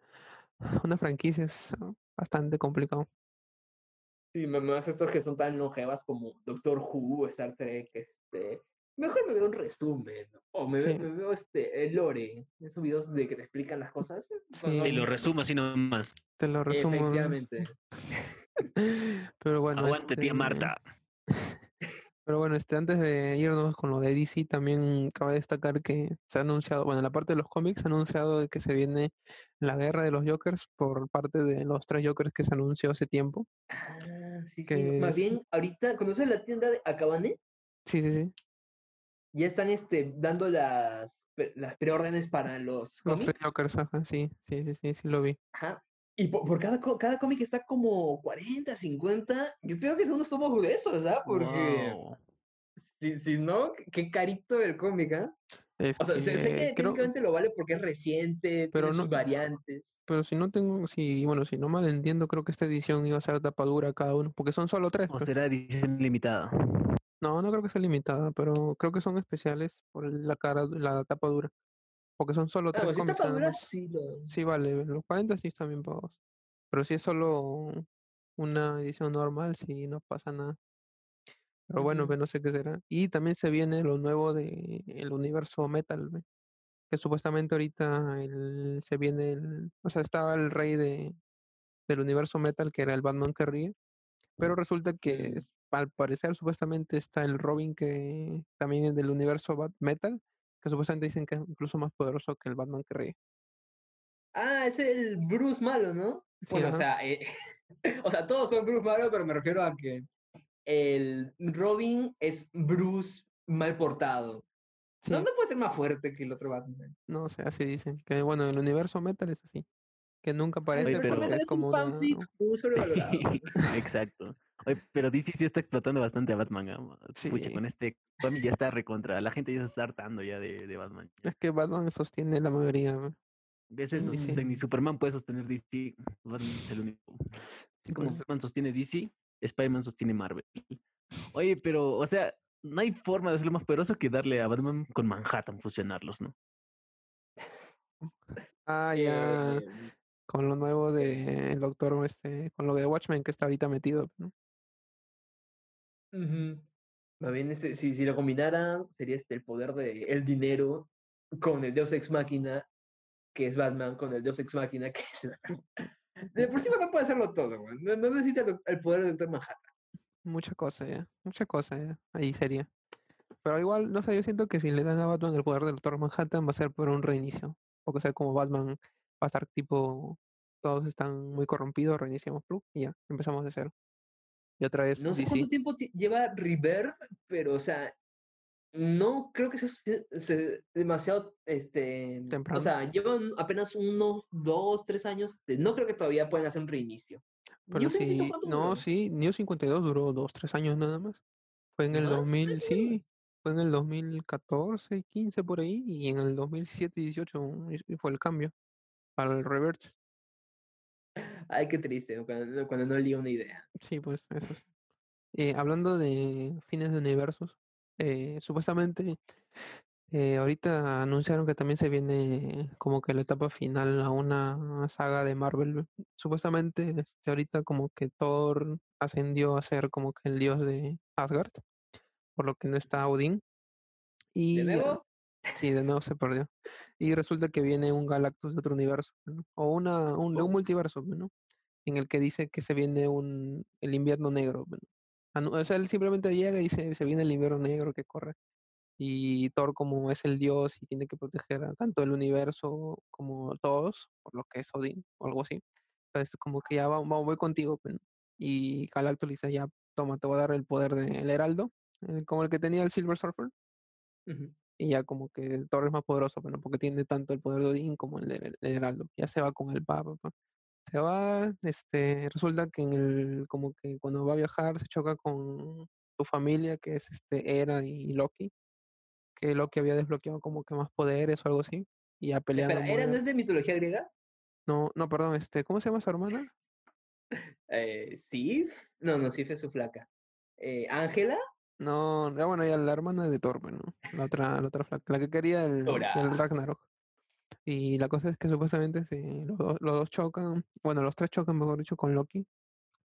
una franquicia es bastante complicado. Sí, me- más estos que son tan longevas como Doctor Who, Star Trek, este, mejor me veo un resumen, o me, ve- Sí. me veo este, el lore, esos videos de que te explican las cosas. Sí. Y lo son- resumo así nomás. Te lo resumo. Efectivamente. Pero bueno, Aguante, tía este, Marta. Pero bueno, este, antes de irnos con lo de DC, también cabe destacar que se ha anunciado, bueno, en la parte de los cómics se ha anunciado de que se viene la guerra de los Jokers por parte de los tres Jokers que se anunció hace tiempo. Ah, sí, sí, Que Más es- bien, ahorita, ¿conoces la tienda de Akabane? Sí, sí, sí. Ya están este, dando las, las preórdenes para los Los tres cómics. Jokers, ajá, sí, sí, sí, sí, sí lo vi. Ajá. Y por, por cada, cada cómic está como 40, 50. Yo creo que son unos tomos gruesos, ¿ah? Porque Wow. si, si no, qué carito el cómic, ¿ah? Es O sea, sé, sé que creo, técnicamente lo vale porque es reciente, Pero tiene no- sus variantes. pero si no tengo, si, bueno, si no mal entiendo, creo que esta edición iba a ser tapadura cada uno, porque son solo tres. O pues. será edición limitada. No, no creo que sea limitada, pero creo que son especiales por la cara, la tapa dura. Porque son solo tres si cómics sí lo... Sí, vale, los 40 sí están bien pagados. Pero si es solo una edición normal, sí, no pasa nada. Pero bueno, pues no sé qué será. Y también se viene lo nuevo de el universo Metal, ve, que supuestamente ahorita el, se viene el, o sea, estaba el rey de, del universo Metal, que era el Batman que ríe, pero resulta que al parecer supuestamente está el Robin que también es del universo Bat- Metal, que supuestamente dicen que es incluso más poderoso que el Batman que ríe. Ah, es el Bruce malo, ¿no? Sí, Bueno, o sea, eh, o sea, todos son Bruce malo, pero me refiero a que el Robin es Bruce mal portado. Sí, No, no puede ser más fuerte que el otro Batman. no sé, así dicen. Que bueno, el universo Metal es así. Que nunca aparece pero- es un como una- fanfic muy sobrevalorado. Exacto. Oye, pero DC sí está explotando bastante a Batman. ah, Pucha, Sí. con este cómic ya está recontra. La gente ya se está hartando ya de, de Batman. ya. Es que Batman sostiene la mayoría. ¿no? ¿Ves eso? DC. Ni Superman puede sostener DC. Batman es el único. Como. Batman sostiene DC, Spider-Man sostiene Marvel. Oye, pero, o sea, no hay forma de hacerlo más poderoso que darle a Batman con Manhattan, fusionarlos, ¿no? Ah, ya. Eh, Con lo nuevo de el doctor, este, con lo de Watchmen que está ahorita metido. ¿no? Más bien, este, si, si lo combinaran, sería este el poder de el dinero con el Deus Ex Máquina, que es Batman, con el Deus Ex Máquina, que es. De por sí Batman puede hacerlo todo, güey. No, no necesita el, poder del Doctor Manhattan. Mucha cosa ya. Mucha cosa ya. Ahí sería. Pero igual, no sé, yo siento que si le dan a Batman el poder del doctor Manhattan va a ser por un reinicio. Porque o sea, como Batman a estar tipo, todos están muy corrompidos, reiniciamos Plug y ya, empezamos de cero. Y otra vez No sé DC. cuánto tiempo ti- lleva Rebirth, pero, o sea, no creo que sea demasiado, este, Temprano. o sea, llevan apenas unos dos, tres años, no creo que todavía puedan hacer un reinicio. Pero New 52, sí, ¿cuánto no, duró? sí, New 52 duró dos, tres años nada más. Fue en el ¿Más? 2000, Ay, sí, fue en el 2014, 15 por ahí, y en el 2017 y 18 y- y fue el cambio para el reverse. Ay, qué triste, cuando, cuando no liga una idea. Sí, pues eso sí. Eh, hablando de fines de universos, eh, supuestamente eh, ahorita anunciaron que también se viene como que la etapa final a una saga de Marvel. Supuestamente este, ahorita como que Thor ascendió a ser como que el dios de Asgard, por lo que no está Odín. ¿De Y ah, nuevo? Sí, de nuevo se perdió. Y resulta que viene un Galactus de otro universo, ¿no? O una, un, de un multiverso, ¿no? En el que dice que se viene un el invierno negro. ¿no? Anu- O sea, él simplemente llega y dice, se viene el invierno negro que corre. Y Thor como es el dios y tiene que proteger a tanto el universo como todos, por lo que es Odín o algo así. Entonces como que ya va- va- voy contigo. pues, ¿no? Y Galactus le dice, ya, toma, te voy a dar el poder del heraldo, eh, como el que tenía el Silver Surfer. Ujú. Y ya como que Thor es más poderoso, pero porque tiene tanto el poder de Odín como el de el Heraldo. Ya se va con el Papa. pa. Se va, este, resulta que en el, como que cuando va a viajar se choca con su familia, que es este Hera y Loki, que Loki había desbloqueado como que más poderes o algo así, y ya peleando Espera, ¿Era no es de mitología griega? No, no, perdón, este, ¿cómo se llama su hermana? Eh, ¿Sif? No, no, Sif es su flaca. Eh, ¿Ángela? No, ya bueno, ya la hermana de Thor, pues, ¿no? La otra, la otra flaca, la que quería el, el Ragnarok. Y la cosa es que supuestamente sí, los, dos- los dos chocan, bueno, los tres chocan, mejor dicho, con Loki.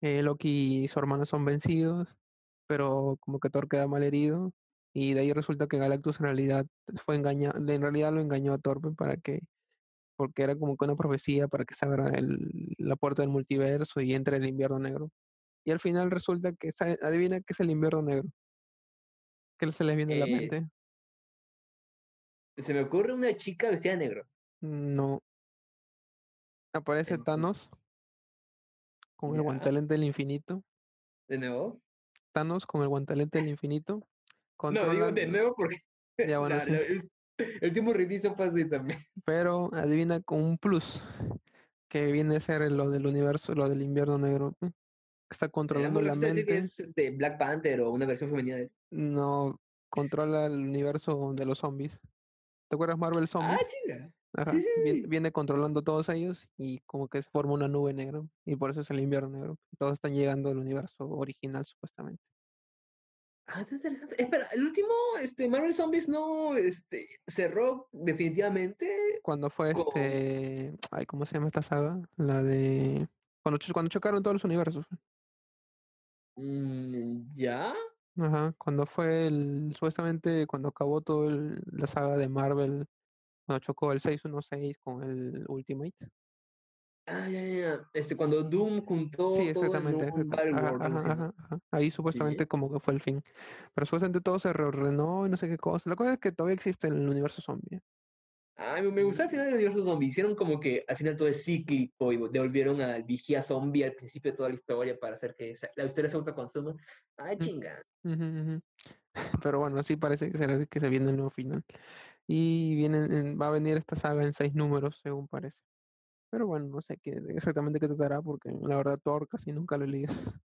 Eh, Loki y su hermana son vencidos, pero como que Thor queda mal herido. Y de ahí resulta que Galactus en realidad fue engañado, en realidad lo engañó a Thor pues, para que, porque era como que una profecía para que se abra el- la puerta del multiverso y entre el invierno negro. Y al final resulta que, adivina qué es el invierno negro. ¿Qué se les viene a la mente? Se me ocurre una chica vestida de negro. No. Aparece Entonces- Thanos con el guantelete del infinito. ¿De nuevo? Thanos con el guantelete del infinito. No, digo de nuevo porque Ya, bueno, la- sí. la- el, el último reinicio fue así también. pero adivina con un plus que viene a ser lo del universo, lo del invierno negro. ¿eh? Está controlando la mente. es este, Black Panther o una versión femenina de... No controla el universo de los zombies. ¿Te acuerdas Marvel Ah, Zombies? chinga. Ajá, sí, vien- sí. Viene, controlando todos ellos y como que se forma una nube negra. Y por eso es el invierno negro. Todos están llegando al universo original, supuestamente. Ah, está interesante. Espera, el último, este, Marvel Zombies no, este, cerró definitivamente. Cuando fue Con- este. Ay, ¿cómo se llama esta saga? La de. Cuando, cuando chocaron todos los universos. Mm, ¿Ya? Ajá, cuando fue el, supuestamente cuando acabó toda la saga de Marvel, cuando chocó el 616 con el Ultimate. Ah, ya, ya. Este, cuando Doom juntó Sí, todo en exactamente. exacta- Battle ajá, World, ajá, ajá, ajá. Ahí supuestamente como que fue el fin. Pero supuestamente todo se reordenó y no sé qué cosa. La cosa es que todavía existe el universo zombie. Ay, me- gustó al final del universo zombie. Hicieron como que al final todo es cíclico y devolvieron al vigía zombie al principio de toda la historia para hacer que la historia se autoconsuma. Ay, Mm. chinga. Pero bueno, sí parece que será que se viene el nuevo final. Y viene, en- va a venir esta saga en seis números, según parece. Pero bueno, no sé qué exactamente qué tratará, porque la verdad Thor casi nunca lo leí.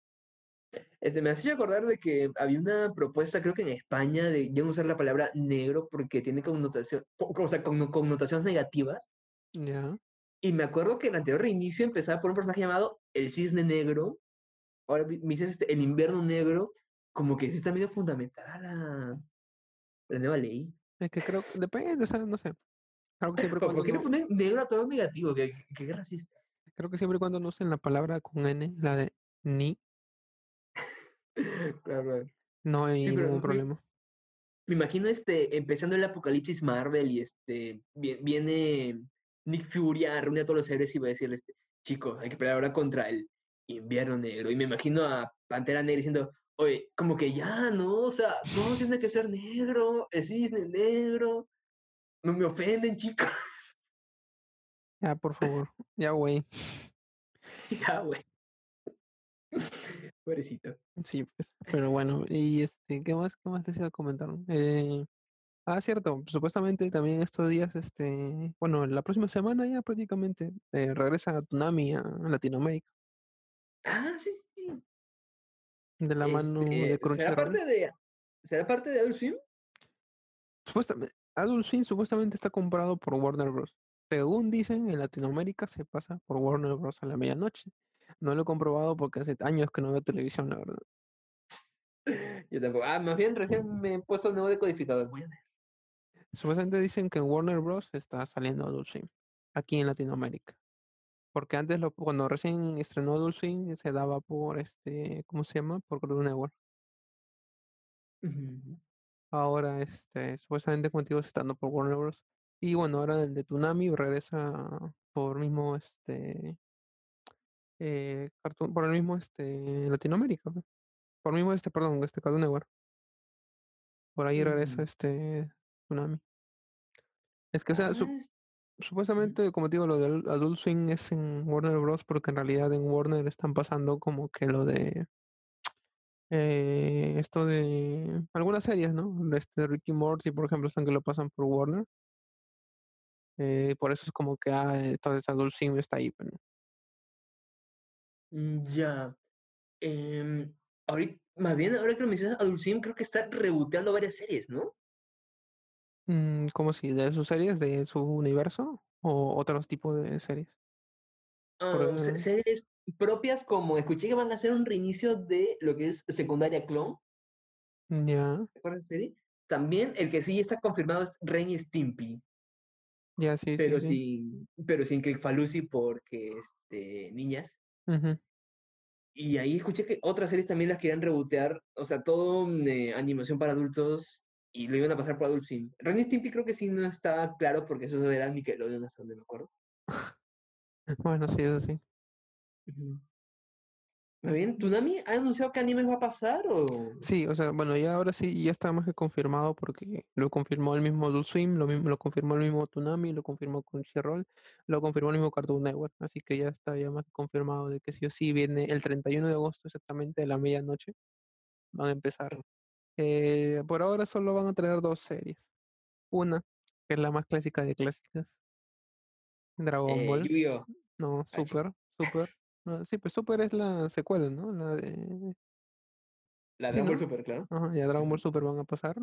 Este, me hacía acordar de que había una propuesta, creo que en España, de ya no usar la palabra negro porque tiene connotación, co- o sea, conno- connotaciones negativas. Ya. Y me acuerdo que el anterior reinicio empezaba por un personaje llamado el Cisne Negro. Ahora me dices este, el Invierno Negro. Como que sí está medio fundamentada la, la nueva ley. Es que creo depende, o sea, no sé. Creo que siempre ¿Por, cuando por qué le no, ponen negro a todo negativo? ¿Qué, qué, qué racista? creo que siempre y cuando no usen la palabra con N, la de ni, Claro, no hay Sí, pero ningún problema. Me imagino este, empezando el apocalipsis Marvel y este, vie- viene Nick Fury a reunir a todos los héroes y va a decirle, este, chicos, hay que pelear ahora contra el invierno negro. Y me imagino a Pantera Negra diciendo, oye, como que ya, ¿no? O sea, todo tiene que ser negro, el cisne negro. No me ofenden, chicos. Ya, por favor. Ya, güey. ya, güey. Pobrecito. Sí, pues. Pero bueno, y este, ¿qué más, qué más les iba a comentar? Eh, ah, cierto, supuestamente también estos días, este, bueno, la próxima semana ya prácticamente eh, regresa Tsunami a Latinoamérica, Ah, sí, sí. de la mano de Este, ¿será Crunchyroll. parte de, ¿Será parte de Adult Swim? Supuestamente, Adult Swim supuestamente está comprado por Warner Bros. Según dicen, en Latinoamérica se pasa por Warner Bros. a la medianoche. No lo he comprobado porque hace años que no veo televisión, la verdad. Yo tampoco. Ah, más bien recién me he puesto el nuevo decodificador. Supuestamente dicen que en Warner Bros. está saliendo Swim, aquí en Latinoamérica. Porque antes, lo, cuando recién estrenó Swim, se daba por, este, ¿cómo se llama? Por Cartoon Network. Ahora, este, supuestamente, como te digo, se está dando por Warner Bros. Y bueno, ahora el de Toonami regresa por mismo, este, eh, Cartoon- por el mismo, este, Latinoamérica. pues. Por el mismo, este, perdón, este Cartoon Network. Por ahí regresa Ujú. este Tsunami. Es que, o sea, su- Ah, es- supuestamente, como te digo, lo del Adult Swing es en Warner Bros. Porque en realidad en Warner están pasando como que lo de eh, esto de algunas series, ¿no? Este Ricky Morty, por ejemplo, están que lo pasan por Warner. Eh, por eso es como que ah, entonces Adult Swim está ahí. pues, ¿no? Mm, Ya. Em, ahorita, más bien, ahora que lo mencionas, Adult Swim creo que está reboteando varias series, ¿no? Mm, ¿Cómo si? ¿De sus series? ¿De su universo? ¿O otros tipos de series? Ah, se- series propias como escuché que van a hacer un reinicio de lo que es Secundaria Clone, ya, ¿te acuerdas de serie? También el que sí está confirmado es Ren y Stimpy, ya, sí, pero sí, sí. sin, pero sin Click Falusi porque este, niñas. Ujú. Y ahí escuché que otras series también las querían rebotear, o sea, todo mm, eh, animación para adultos y lo iban a pasar por Adult Swim. Ren y Stimpy creo que sí no está claro porque eso era Nickelodeon hasta donde me acuerdo. Bueno, sí, eso sí. Más bien, ¿Tunami ha anunciado qué animes va a pasar o...? Sí, o sea, bueno, ya ahora sí, ya está más que confirmado porque lo confirmó el mismo Adult Swim, lo mismo, lo confirmó el mismo Toonami, lo confirmó Crunchyroll, lo confirmó el mismo Cartoon Network, así que ya está ya más que confirmado de que sí o sí viene el 31 de agosto exactamente a la medianoche, van a empezar. Eh, por ahora solo van a traer dos series. Una, que es la más clásica de clásicas, Dragon Eh, Ball, Yu-Gi-Oh! no, Ah, chico. Super, Super, no, sí, pues Super es la secuela, ¿no? La de La Sí, Dragon Ball. Super, claro. Ajá, ya Dragon Ball. Super van a pasar,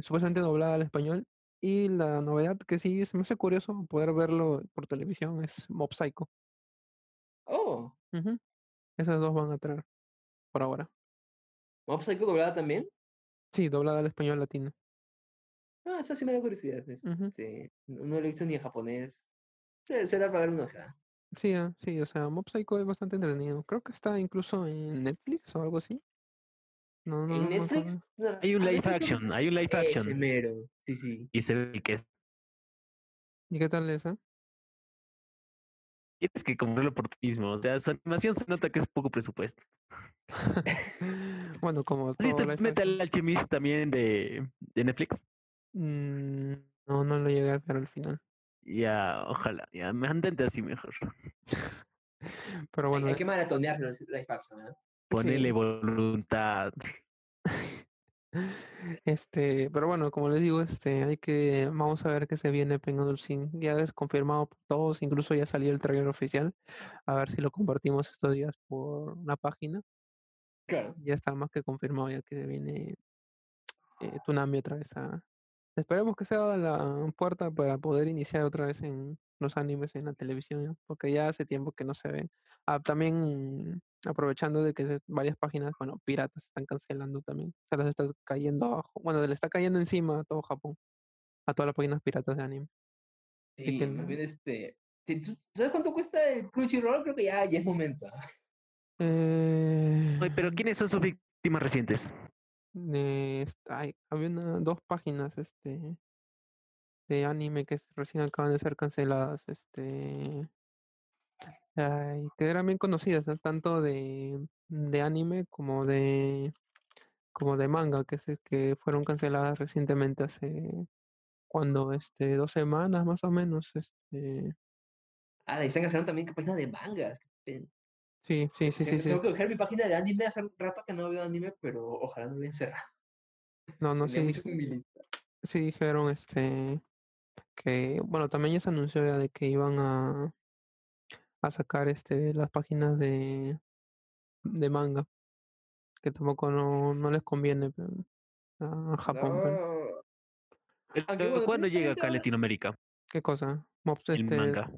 supuestamente doblada al español. Y la novedad que sí se me hace curioso poder verlo por televisión es Mob Psycho. Oh, Ujú, Esas dos van a traer por ahora. ¿Mob Psycho doblada también? Sí, doblada al español latino. Ah, eso sí me da curiosidad. Este, no no lo he visto ni en japonés. Se- Será pagar una ojeada. Sí, ah, sí, o sea, Mob Psycho es bastante entretenido. Creo que está incluso en Netflix o algo así. No, no, ¿En no Netflix? Hay un live action, hay un live action. mero, sí, sí. Y se ve que es. ¿Y qué tal esa? Tienes que comprarlo por ti mismo. O sea, su animación se nota que es poco presupuesto. bueno, como ¿Viste live Metal. Alchemist también de, de Netflix? Mm, no, no lo llegué a ver al final. Ya, ojalá, ya, mantente así mejor. Pero bueno, hay es- que maratonear los live action, ¿eh? Ponele Sí. voluntad. Este, pero bueno, como les digo, este, hay que, vamos a ver qué se viene Penguin Sin. Ya es confirmado por todos, incluso ya salió el trailer oficial. A ver si lo compartimos estos días por una página. Claro. Ya está más que confirmado ya que viene eh, Tsunami otra vez a... Esperemos que sea la puerta para poder iniciar otra vez en los animes en la televisión, ¿no? porque ya hace tiempo que no se ven. Ah, también aprovechando de que varias páginas, bueno, piratas están cancelando también. Se las está cayendo abajo. Bueno, le está cayendo encima a todo Japón, a todas las páginas piratas de anime. Así Sí, que bien este. ¿Sabes cuánto cuesta el Crunchyroll? Creo que ya, ya es momento. Eh, Oye, pero ¿quiénes son sus víctimas recientes? Había una- dos páginas este de anime que recién acaban de ser canceladas, este que eran bien conocidas, ¿no? tanto de, anime como de como de manga, que fueron canceladas recientemente hace cuando este dos semanas más o menos, este Ah, y están cancelando también que página de mangas. Sí, sí, sí, sí, Tengo sí. que coger mi página de anime hace un rato que no veo anime, pero ojalá no lo hayan cerrado. No, no, sí, sí dijeron este que bueno, también ya se anunció ya de que iban a a sacar este las páginas de de manga, que tampoco no, no les conviene pero, a Japón, No. Pero, ¿Cuándo llega acá a Latinoamérica ¿qué cosa? Mobs, el este, manga?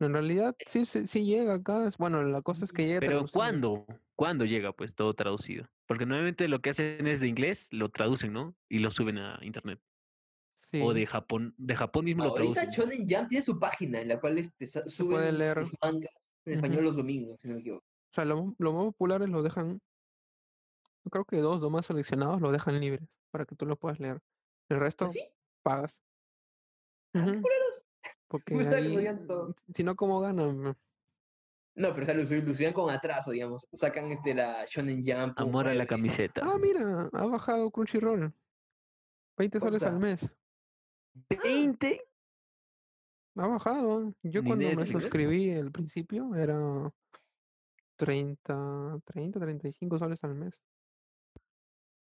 En realidad sí, sí, sí llega acá, bueno, la cosa es que llega Pero traducido. ¿cuándo? ¿Cuándo llega pues todo traducido? Porque normalmente lo que hacen es de inglés, lo traducen, ¿no? Y lo suben a internet. O Sí, de Japón, de Japón mismo lo Ahorita traducen. Shonen Jump tiene su página en la cual este, suben leer. sus mangas en español los domingos, si no me equivoco. o sea, lo, lo más populares lo dejan, yo creo que dos, dos más seleccionados lo dejan libres para que tú lo puedas leer. El resto ¿Así? pagas. Ah, qué Ujú, culeros. Porque todo. si no, ¿cómo ganan? No, pero lo subían con atraso, digamos. Sacan este, la Shonen Jump. Amor a la camiseta. Ah, mira, ha bajado Crunchyroll. 20 ¿Cuánto soles al mes. 20. Ha bajado. Yo cuando me suscribí al principio era 30, 30, 35 soles al mes.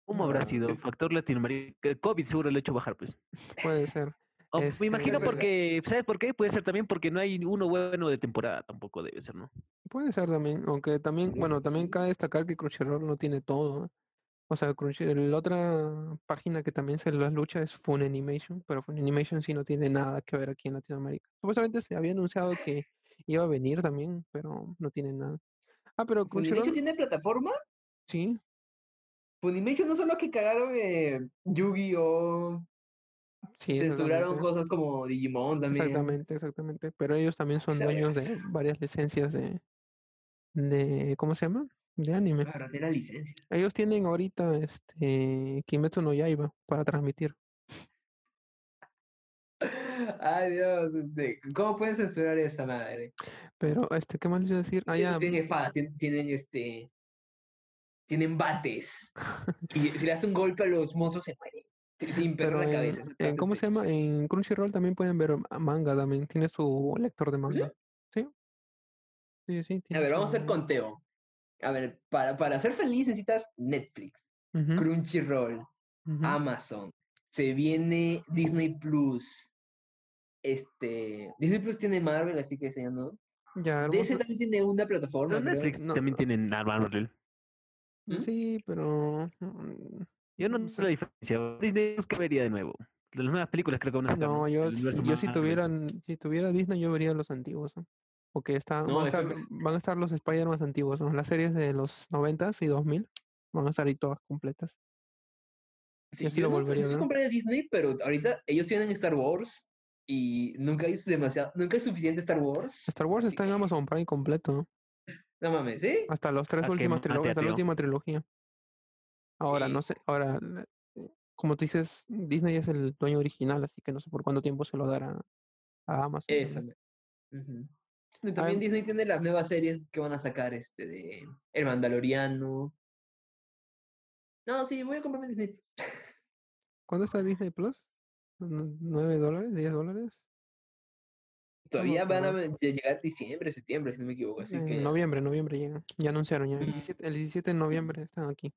¿Cómo habrá sido? Factor Latinoamérica. El COVID seguro lo ha hecho bajar, pues. Puede ser. O Este, Me imagino Pero- porque, ¿sabes por qué? Puede ser también porque no hay uno bueno de temporada, tampoco debe ser, ¿no? Puede ser también, aunque también, bueno, también cabe destacar que Crunchyroll no tiene todo. ¿eh? O sea, Crunchyroll, la otra página que también se las lucha es Funimation, pero Funimation sí no tiene nada que ver aquí en Latinoamérica. Supuestamente se había anunciado que iba a venir también, pero no tiene nada. Ah, pero ¿Funimation Crunchyroll, tiene plataforma? sí, Funimation no son los que cagaron eh, Yu-Gi-Oh! Sí, Censuraron cosas como Digimon también. Exactamente, exactamente. Pero ellos también son dueños de varias licencias de, de, ¿cómo se llama? De anime. Agarrate la licencia. Ellos tienen ahorita este Kimetsu no Yaiba para transmitir. Ay, Dios, este, ¿cómo pueden censurar esa madre? Pero, este, ¿qué más les iba a decir? Ah, Tienen- ya, Tienen espadas, tien- tienen este. Tienen bates. Y si le das un golpe a los monstruos se mueren. Si- Sin perder pero la en, cabeza. en- ¿cómo se llama? En Crunchyroll también pueden ver manga también. Tiene su lector de manga. Sí. Sí, sí, A tiene ver, vamos a hacer conteo. A ver, para, para ser feliz necesitas Netflix, Crunchyroll. Amazon. Se viene Disney Plus. Este. Disney Plus tiene Marvel, así que ese ya no. Ya, DC también tiene una plataforma. Netflix No, también tienen a Marvel. ¿Mm? Sí, pero mm, Yo no No sé la diferencia. Disney ¿qué vería de nuevo. De las nuevas películas creo que van a sacar. no, yo, si- yo si tuviera, si tuviera Disney yo vería los antiguos, ¿no? Porque está, No, van, a estar, después van a estar los Spider-Man antiguos, ¿no? Las series de los 90s y 2000 van a estar ahí todas completas. Sí, Yo sí yo lo no, volvería a yo ver. compré Disney, pero ahorita ellos tienen Star Wars y nunca es demasiado, nunca es suficiente Star Wars. Star Wars está en que- Amazon Prime completo, ¿no? No mames, ¿sí? Hasta los tres últimas trilogías, hasta la última trilogía. Ahora, no sé, ahora, eh, como tú dices, Disney es el dueño original, así que no sé por cuánto tiempo se lo dará a Amazon. Y también Ah, Disney tiene las nuevas series que van a sacar, este, de El Mandaloriano. No, sí, voy a comprarme Disney. ¿Cuándo está Disney Plus? ¿Nu- ¿Nueve dólares? ¿10 dólares? Todavía van a llegar diciembre, septiembre, si no me equivoco. Así En que noviembre, noviembre llega. Ya anunciaron ya. El. 17, el 17 de noviembre están aquí.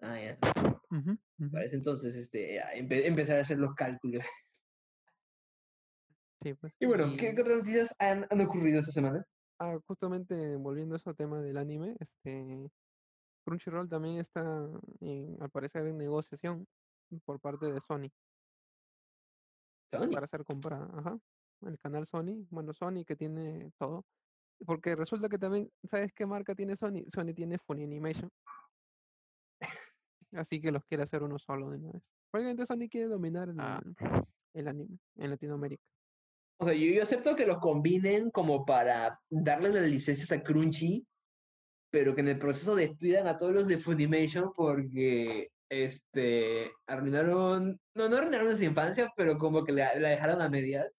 Ah, ya. Ujú. Parece entonces este, empe- empezar a hacer los cálculos. Sí, pues. Y bueno, ¿qué, otras noticias han, han ocurrido esta semana? Ah, justamente volviendo a ese tema del anime, este Crunchyroll también está, en- al parecer, en negociación por parte de Sony Sony. para ser comprada. Ajá. El canal Sony, bueno, Sony que tiene todo. Porque resulta que también, ¿sabes qué marca tiene Sony? Sony tiene Funimation. Así que los quiere hacer uno solo de una vez. Probablemente Sony quiere dominar el, Ah. el anime en Latinoamérica. O sea, yo, yo acepto que los combinen como para darle las licencias a Crunchy, pero que en el proceso despidan a todos los de Funimation porque este arruinaron, no, no arruinaron su infancia, pero como que la, la dejaron a medias.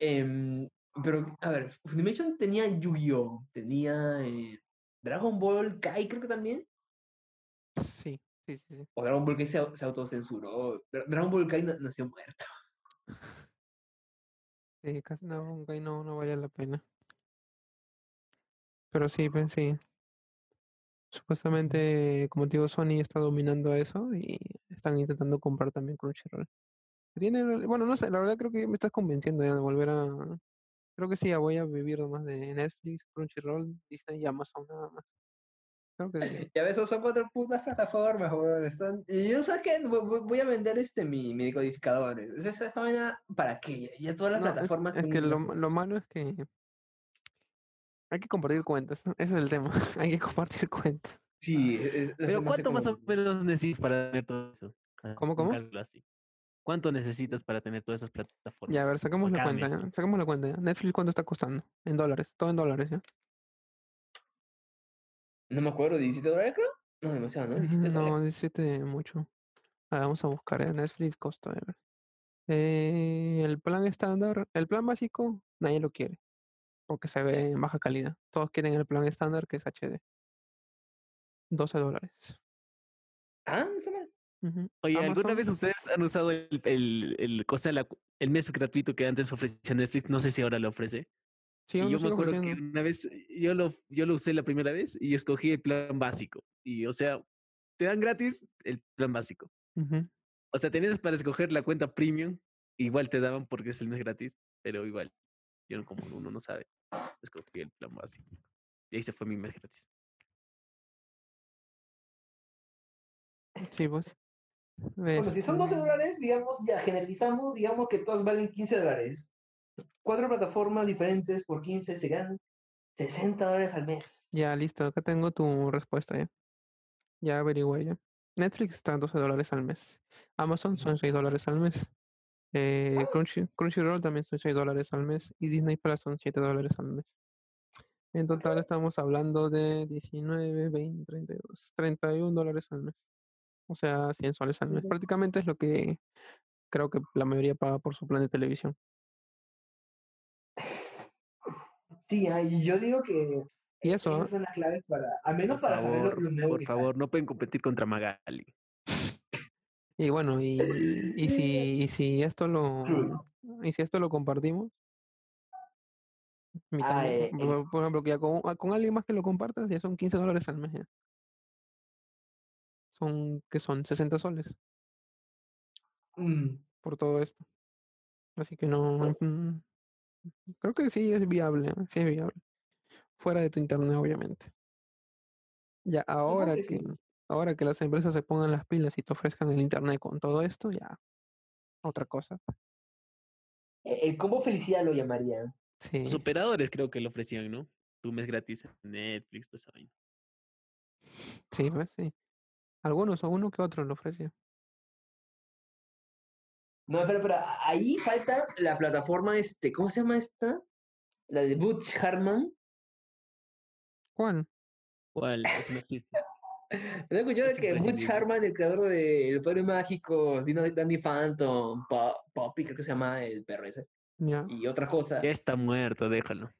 Em, pero, a ver, Funimation tenía Yu-Gi-Oh! Tenía eh, Dragon Ball Kai, creo que también. Sí, sí, sí, sí. O Dragon Ball Kai se, se autocensuró. Dra- Dragon Ball Kai na- nació muerto. Sí, casi no, aunque ahí no, no vale la pena. Pero sí, pues sí. Supuestamente, como te digo, Sony está dominando eso y están intentando comprar también Crunchyroll. Tiene, bueno, no sé, la verdad creo que me estás convenciendo ya de volver a... Creo que sí, ya voy a vivir más de Netflix, Crunchyroll, Disney y Amazon nada más. Creo que Ya ves, esos son cuatro putas plataformas, weón. Están... Y yo sé que voy, a vender este mi, mi decodificador. ¿Esa, esa vaina para qué? Ya todas las No, es- plataformas. es, que lo, lo malo es que hay que compartir cuentas, ese es el tema, hay que compartir cuentas. Sí, es, es- las Pero ¿cuánto más o menos necesitas para tener todo eso? Ah, ¿Cómo, cómo? así. ¿Cuánto necesitas para tener todas esas plataformas? Ya, a ver, sacamos la cuenta, ¿no? Sacamos la cuenta, ya. Netflix, ¿cuánto está costando? En dólares, todo en dólares, ¿ya? No me acuerdo, ¿17 dólares creo? No, demasiado, ¿no? 17 Ujú, dólares. No, 17 mucho. Ah, vamos a buscar, ¿eh? Netflix costo, a ver. Eh, el plan estándar, el plan básico, nadie lo quiere, porque se ve en baja calidad. Todos quieren el plan estándar, que es HD. 12 dólares. Ah, no está mal. Oye, ¿alguna vez ustedes han usado el, el, el, la el mes gratuito que antes ofrecía Netflix? No sé si ahora lo ofrece. Sí, y yo me acuerdo que una vez yo lo, yo lo usé la primera vez y escogí el plan básico. Y, o sea, te dan gratis el plan básico. O sea, tenías para escoger la cuenta premium, igual te daban porque es el mes gratis, pero igual, yo no- como uno no sabe, escogí el plan básico. Y ahí se fue mi mes gratis. Sí, pues. Bueno, si son 12 Este, dólares, digamos, ya generalizamos, digamos que todos valen 15 dólares. Cuatro plataformas diferentes por 15 serán 60 dólares al mes. Ya, listo, acá tengo tu respuesta ya. Ya averigüé ya. Netflix está en 12 dólares al mes. Amazon son 6 dólares al mes. Eh, Crunchy, Crunchyroll también son 6 dólares al mes. Y Disney Plus son 7 dólares al mes. En total estamos hablando de 19, 20, 32, 31 dólares al mes. O sea, 100 soles al mes. Prácticamente es lo que creo que la mayoría paga por su plan de televisión. Sí, ah, y yo digo que Y eso, esas ¿ah? son las claves para, al menos Por para saber lo, favor, lo nuevo por favor, no pueden competir contra Magali. Y bueno, y, y si, y si esto lo y si esto lo compartimos, Ah, mi- eh, por, ejemplo, que ya con, ah, con alguien más que lo compartas, ya son 15 dólares al mes. ya. Son, que son 60 soles. Mm, por todo esto. Así que no, mm, creo que sí es viable, ¿eh? sí es viable. Fuera de tu internet, obviamente. Ya ahora que que, sí. ahora que las empresas se pongan las pilas y te ofrezcan el internet con todo esto, ya otra cosa. eh, El combo felicidad lo llamaría. Sí. Los operadores creo que lo ofrecían, ¿no? Tu mes gratis en Netflix, esa vaina. Sí, pues sí. Algunos uno que otro lo ofreció. No, pero, pero ahí falta la plataforma, este, ¿cómo se llama esta? La de Butch Hartman. ¿Cuál? ¿Cuál? Eso no existe. ¿No he escuchado que Butch. Hartman, el creador de El Padre Mágico, Dino Dandy Phantom, Po- Poppy, creo que se llama el perro ese, y otras cosas? Ya está muerto, déjalo.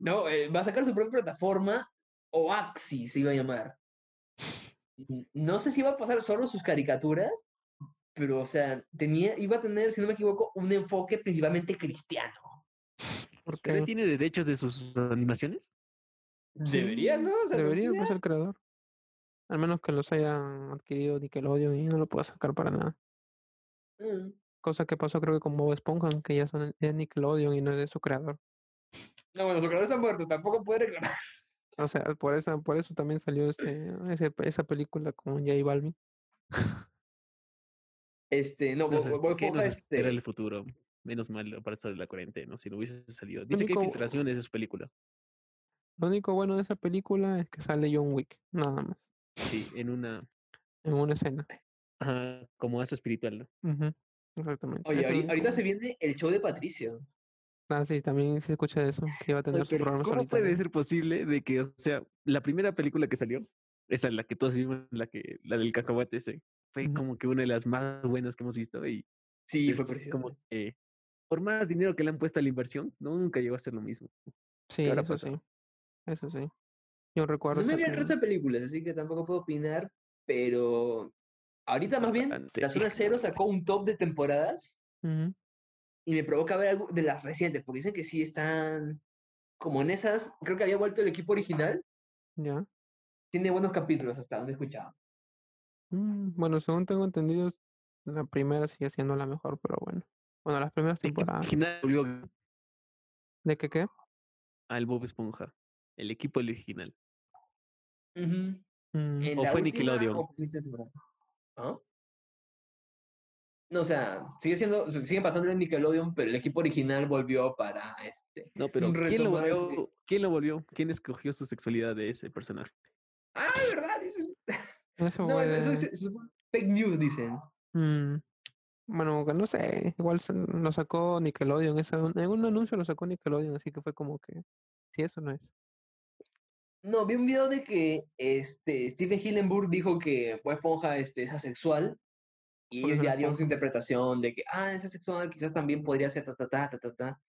No, eh, va a sacar su propia plataforma, Oaxi se iba a llamar. No sé si iba a pasar solo sus caricaturas, pero, o sea, tenía, iba a tener, si no me equivoco, un enfoque principalmente cristiano. ¿Por ¿Pero él qué? tiene derechos de sus animaciones? Debería, ¿no? O sea, Debería, pues, el creador. Al menos que los hayan adquirido Nickelodeon y no lo pueda sacar para nada. Mm. Cosa que pasó creo que con Bob Esponja, que ya son es Nickelodeon y no es de su creador. No, bueno, su creador está muerto, tampoco puede reclamar. O sea, por eso, por eso también salió ese, ese- esa película con J Balvin. Este, no, Nos Bob ¿Qué nos este, el futuro? Menos mal para esto de la cuarentena, si no hubiese salido. Dice que hay filtraciones de su película. Lo único bueno de esa película es que sale John Wick, nada más, Sí, en una. en una escena. Ajá, como acto espiritual, ¿no? Exactamente. oye, es lo ahori- único ahorita se viene el show de Patricio. Ah, sí, también se escucha eso, que iba a tener Oye, su programa ¿Cómo puede ser posible de que, o sea, la primera película que salió, esa la que todos vimos, la que, la del cacahuate ese, fue como que una de las más buenas que hemos visto y Sí, fue precioso. como que por más dinero que le han puesto a la inversión, no, nunca llegó a ser lo mismo. Sí, eso pasado? sí. Eso sí. Yo recuerdo No me vi el resto peli- de películas, así que tampoco puedo opinar, pero ahorita más bien la zona cero sacó un top de temporadas Ujú, y me provoca ver algo de las recientes, porque dicen que sí están como en esas, creo que había vuelto el equipo original, Ya. tiene buenos capítulos hasta donde he escuchado. Mm, Bueno, según tengo entendido, la primera sigue siendo la mejor, pero bueno. Bueno, las primeras temporadas. original volvió ¿De qué qué? al Bob Esponja, el equipo original. Ujú. Mm, En ¿O fue última Nickelodeon? o. ¿Ah? No, o sea, sigue siendo, siguen pasando en Nickelodeon, pero el equipo original volvió para este. No, pero ¿quién lo volvió? ¿Quién lo volvió? ¿Quién escogió su sexualidad de ese personaje? Ah, ¿verdad? Dicen. Eso No, eso, es, fake news, dicen. Mm, Bueno, no sé, igual se- lo sacó Nickelodeon, esa, en un anuncio lo sacó Nickelodeon, así que fue como que, sí, eso no es. No, vi un video de que este, Steven Hillenburg dijo que Bob Esponja este, es asexual y ellos ya dieron su interpretación de que, ah, es asexual, quizás también podría ser ta, ta, ta, ta, ta, ta.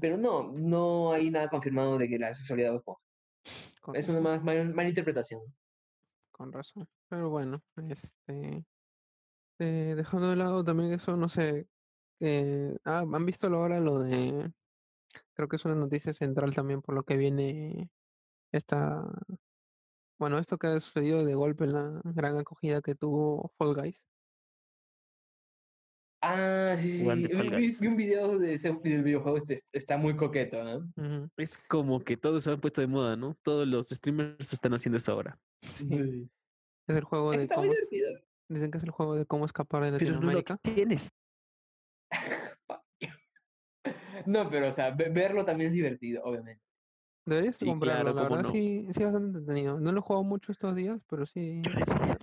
Pero no, no hay nada confirmado de que la sexualidad de Esponja. con Es una más mal, mala interpretación. con razón. Pero bueno, este, eh, dejando de lado también eso, no sé, eh, ah, han visto ahora lo de, creo que es una noticia central también por lo que viene esta, bueno, esto que ha sucedido de golpe en la gran acogida que tuvo Fall Guys. Ah, sí, sí, Vi, un video de ese del videojuego, este, está muy coqueto, ¿no? Es como que todos se han puesto de moda, ¿no? Todos los streamers están haciendo eso ahora. Sí, es el juego de está muy es- divertido. dicen que es el juego de cómo escapar de Pero no lo Latinoamérica. tienes. No, pero o sea, ve- verlo también es divertido, obviamente. Deberías Sí, comprarlo, claro, la verdad no. sí, sí es bastante entretenido. No lo he jugado mucho estos días, pero sí, Yo les está-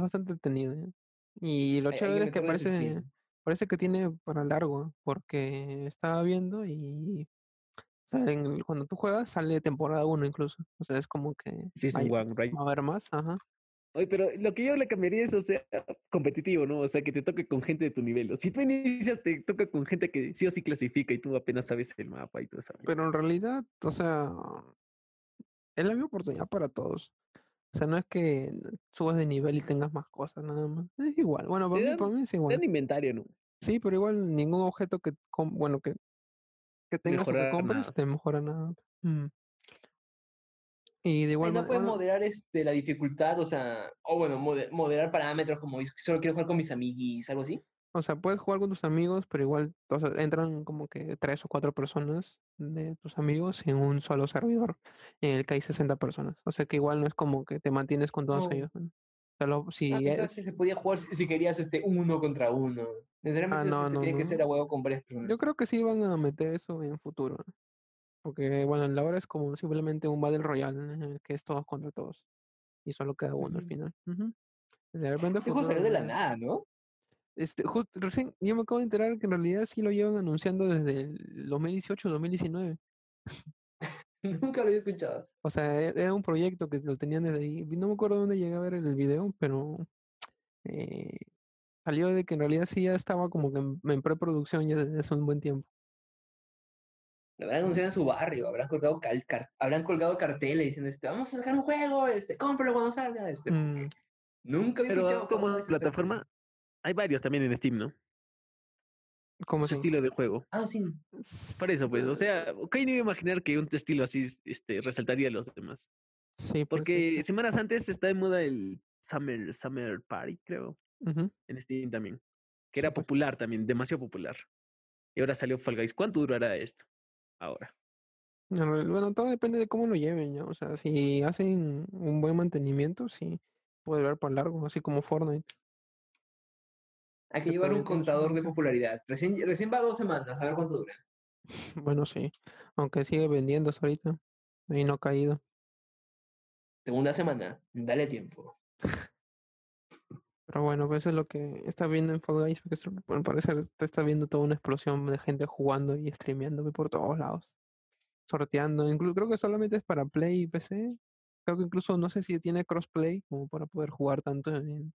bastante entretenido. ¿eh? Y lo chévere es que parece, parece que tiene para largo, porque estaba viendo y o sea, en cuando tú juegas sale temporada 1 incluso. O sea, es como que Season hay- one, right? va a haber más, ajá. Oye, pero lo que yo le cambiaría es, o sea, competitivo, ¿no? O sea, que te toque con gente de tu nivel. O si tú inicias, te toca con gente que sí o sí clasifica y tú apenas sabes el mapa y todo eso. Pero en realidad, o sea, es la misma oportunidad para todos. O sea, no es que subas de nivel y tengas más cosas, nada más. Es igual. Bueno, para Te mí, dan- para mí es Te igual. dan inventario, ¿no? Sí, pero igual ningún objeto que, bueno, que, que tengas o que compres nada. te mejora nada. Mm. Y de igual Ay, no puedes bueno, moderar este, la dificultad, o sea, o bueno, mode- moderar parámetros como solo quiero jugar con mis amiguis, algo así. O sea, puedes jugar con tus amigos, pero igual, o sea, entran como que tres o cuatro personas de tus amigos en un solo servidor en el que hay 60 personas. O sea que igual no es como que te mantienes con todos Oh. ellos. ¿no? Solo si Ah, pensaba es- que se podía jugar si, si querías este uno contra uno. Necesariamente Ah, no, este, no, tiene que no. ser a huevo con varias personas. Yo creo que sí van a meter eso en futuro. ¿no? Porque, bueno, la hora es como simplemente un Battle Royale, ¿no? en el que es todos contra todos. Y solo queda uno al Ujú. final. Ujú. De repente Este juego salió de la nada, ¿no? Este, jus- recién yo me acabo de enterar que en realidad sí lo llevan anunciando desde el 2018-2019. Nunca lo había escuchado. O sea, e- era un proyecto que lo tenían desde ahí. No me acuerdo dónde llegué a ver el video, pero eh, salió de que en realidad sí ya estaba como que en, en preproducción ya desde hace un buen tiempo. Lo habrán anunciado en su barrio, habrán colgado, cal- car- habrán colgado carteles diciendo, este, vamos a sacar un juego, este, cómpralo cuando salga. Este. Mm, Nunca había Pero escuchado como plataforma, hay varios también en Steam, ¿no? como su estilo de juego. Ah, sí. Por eso, pues, o sea, ok, no iba a imaginar que un estilo así este, resaltaría a los demás. Sí, pues, Porque semanas antes está de moda el Summer, Summer Party, creo, en Steam también. Sí, Que era pues. popular también, demasiado popular. Y ahora salió Fall Guys. ¿Cuánto durará esto? Ahora. Bueno, todo depende de cómo lo lleven, ¿ya? O sea, si hacen un buen mantenimiento, sí, puede durar para largo, así como Fortnite. Hay que llevar un contador de popularidad. Recién, recién va dos semanas, a ver cuánto dura. Bueno, sí, aunque sigue vendiéndose ahorita y no ha caído. Segunda semana, dale tiempo. Pero bueno, pues eso es lo que está viendo en Fall Guys, porque al parecer está viendo toda una explosión de gente jugando y streameando por todos lados. Sorteando, incluso creo que solamente es para Play y PC. Creo que incluso no sé si tiene crossplay como para poder jugar tanto en-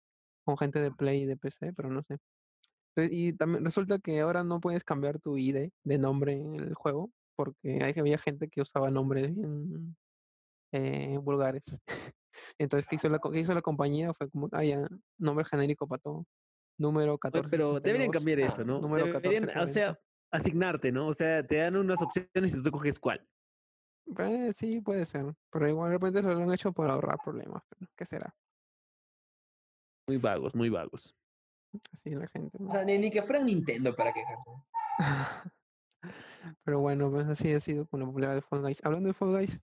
con gente de Play y de PC, pero no sé. Y también resulta que ahora no puedes cambiar tu ID de nombre en el juego, porque hay, había gente que usaba nombres bien eh, vulgares. Entonces, ¿qué hizo, la, qué hizo la compañía? Fue como, ah, ya, nombre genérico para todo. Número Oye, 14. Pero deberían cambiar ah, eso, ¿no? número Deberían, o 1440. sea, asignarte, ¿no? O sea, te dan unas opciones y tú coges cuál. Eh, sí, puede ser. Pero igual de repente lo han hecho para ahorrar problemas. ¿Qué será? Muy vagos, muy vagos. Así la gente. ¿no? O sea, ni, ni que fuera Nintendo para quejarse. Pero bueno, pues así ha sido con la popularidad de Fall Guys. Hablando de Fall Guys,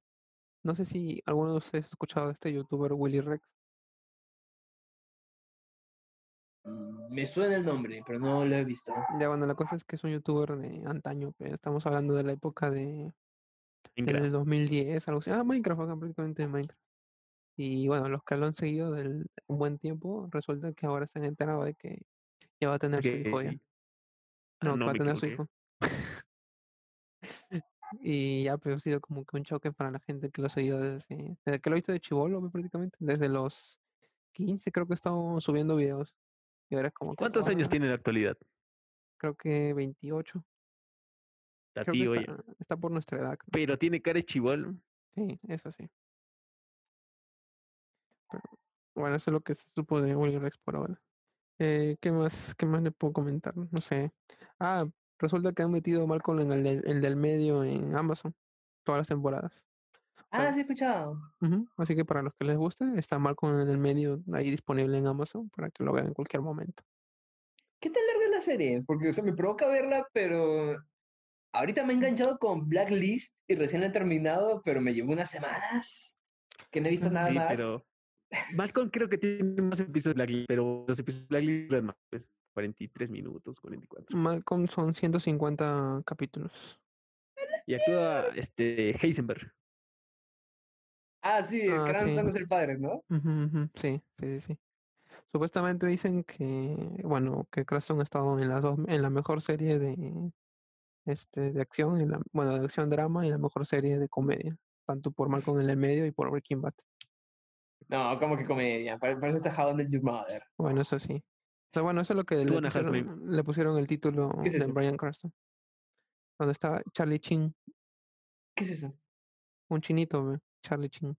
no sé si alguno de ustedes ha escuchado a este youtuber Willy Rex. Mm, Me suena el nombre, pero no lo he visto. Ya bueno, la cosa es que es un youtuber de antaño, pero estamos hablando de la época de Minecraft. del 2010, algo así. Ah, Minecraft, acá prácticamente de Minecraft. Y bueno, los que lo han seguido del un buen tiempo, resulta que ahora se han enterado de que ya va a tener su hijo ya. Ah, No, va a tener su hijo. Y ya, pero ha sido como que un choque para la gente que lo siguió desde, desde que lo hizo de chivolo, pues, prácticamente. Desde los 15 creo que estaba subiendo videos. Y ahora es como que, ¿Cuántos años "Ah, tiene en la actualidad? Creo que 28. Está Creo que tío ya. está, está por nuestra edad. creo. Pero tiene cara de chivolo. Sí, eso sí. Bueno, eso es lo que se supo de Willy Rex por ahora. Eh, ¿qué más, qué más le puedo comentar? No sé. Ah, resulta que han metido a Malcolm en el del, el del medio en Amazon. Todas las temporadas. Ah, sí he escuchado. Así que para los que les guste, está Malcolm en el medio ahí disponible en Amazon para que lo vean en cualquier momento. ¿Qué tal larga es la serie? Porque, o sea, me provoca verla, pero ahorita me he enganchado con Blacklist y recién la he terminado, pero me llevó unas semanas que no he visto Ah, nada sí, más. pero Malcolm creo que tiene más episodios de Blacklist, pero los episodios de Blacklist duran más, pues, 43 minutos, 44. Malcolm son 150 capítulos. Y actúa este Heisenberg. Ah, sí, el Ah, sí. es el padre, ¿no? Ujú, Sí, sí, sí, sí. Supuestamente dicen que, bueno, que Cranston ha estado en las dos, en la mejor serie de, este, de acción, en la, bueno, de acción drama y la mejor serie de comedia, tanto por Malcolm en el medio y por Breaking Bad. No, como que comedia. Pare- Parece esta How I Met Your Mother. Bueno, eso sí. O sea, bueno, eso es lo que le pusieron, le pusieron el título ¿Qué es de? Brian Cranston. Donde estaba Charlie Chin, ¿Qué es eso? un chinito, ve, Charlie Chin.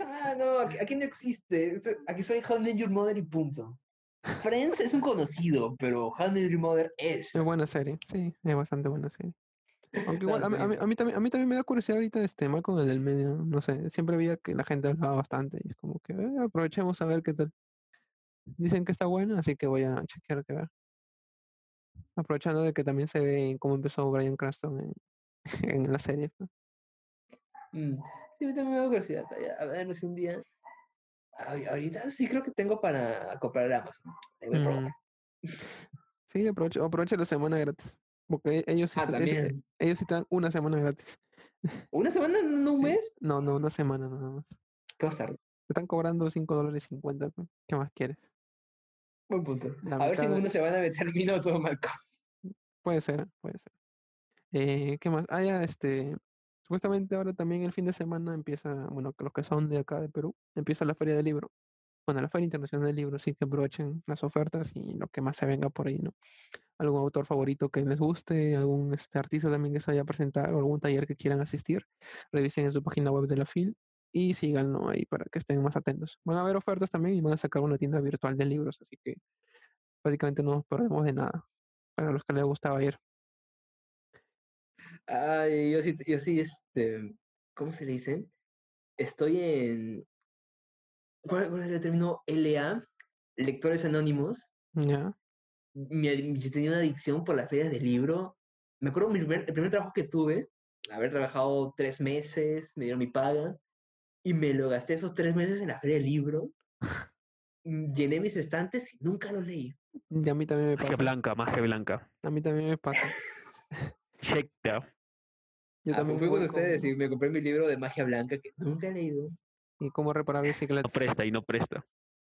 Ah, no, aquí, no existe. Aquí soy How I Met Your Mother y punto. Friends es un conocido, pero How I Met Your Mother es. Es buena serie, sí, es bastante buena serie. Aunque igual, a mí, a, mí, sí. a mí también, a mí también me da curiosidad ahorita este Malcolm el del medio, no sé, siempre veía que la gente hablaba bastante y es como que eh, aprovechemos a ver qué tal. Dicen que está buena, así que voy a chequear qué ver. Aprovechando de que también se ve cómo empezó Brian Cranston en, en la serie. pues. Mm, Sí, a mí también me da curiosidad. A ver si un día. Ahori- Ahorita sí creo que tengo para comprar Amazon. Ahí. Mm. Sí, aprovecha, aprovecha la semana gratis. Porque ellos sí, Ah, es- eh, ellos sí te dan una semana gratis. ¿Una semana? ¿No un mes? No, no, una semana nada más. ¿Qué va a estar? Te están cobrando 5 dólares 50. pues, ¿Qué más quieres? Buen punto. La A ver si mitad de- uno se van a meter vino todo Malcolm. Puede ser, puede ser. Eh, ¿qué más? Ah, ya, este. Supuestamente ahora también el fin de semana empieza, bueno, que los que son de acá de Perú, empieza la Feria del Libro. Bueno, la Feria Internacional del Libro, sí que aprovechen las ofertas y lo que más se venga por ahí, ¿no? Algún autor favorito que les guste, algún este, artista también que se vaya a presentar o algún taller que quieran asistir, revisen en su página web de la FIL y síganlo ahí para que estén más atentos. Van a haber ofertas también y van a sacar una tienda virtual de libros, así que básicamente no nos perdemos de nada. para los que les gustaba ir. Ay, yo sí, yo sí, este, ¿cómo se le dice? Estoy en, ¿cuál, cuál es el término? LA, Lectores Anónimos. Ya. Ad- yo tenía una adicción por las ferias del libro. Me acuerdo mi primer- el primer trabajo que tuve, haber trabajado tres meses, me dieron mi paga, y me lo gasté esos tres meses en la feria del libro. Llené mis estantes y nunca los leí. Y a mí también me Magia pasa. blanca, magia blanca. A mí también me pasa. Check that. Yo Ah, también fui con ustedes y me compré mi libro de magia blanca que nunca he leído. Y cómo reparar No bicicletas. presta y no presta.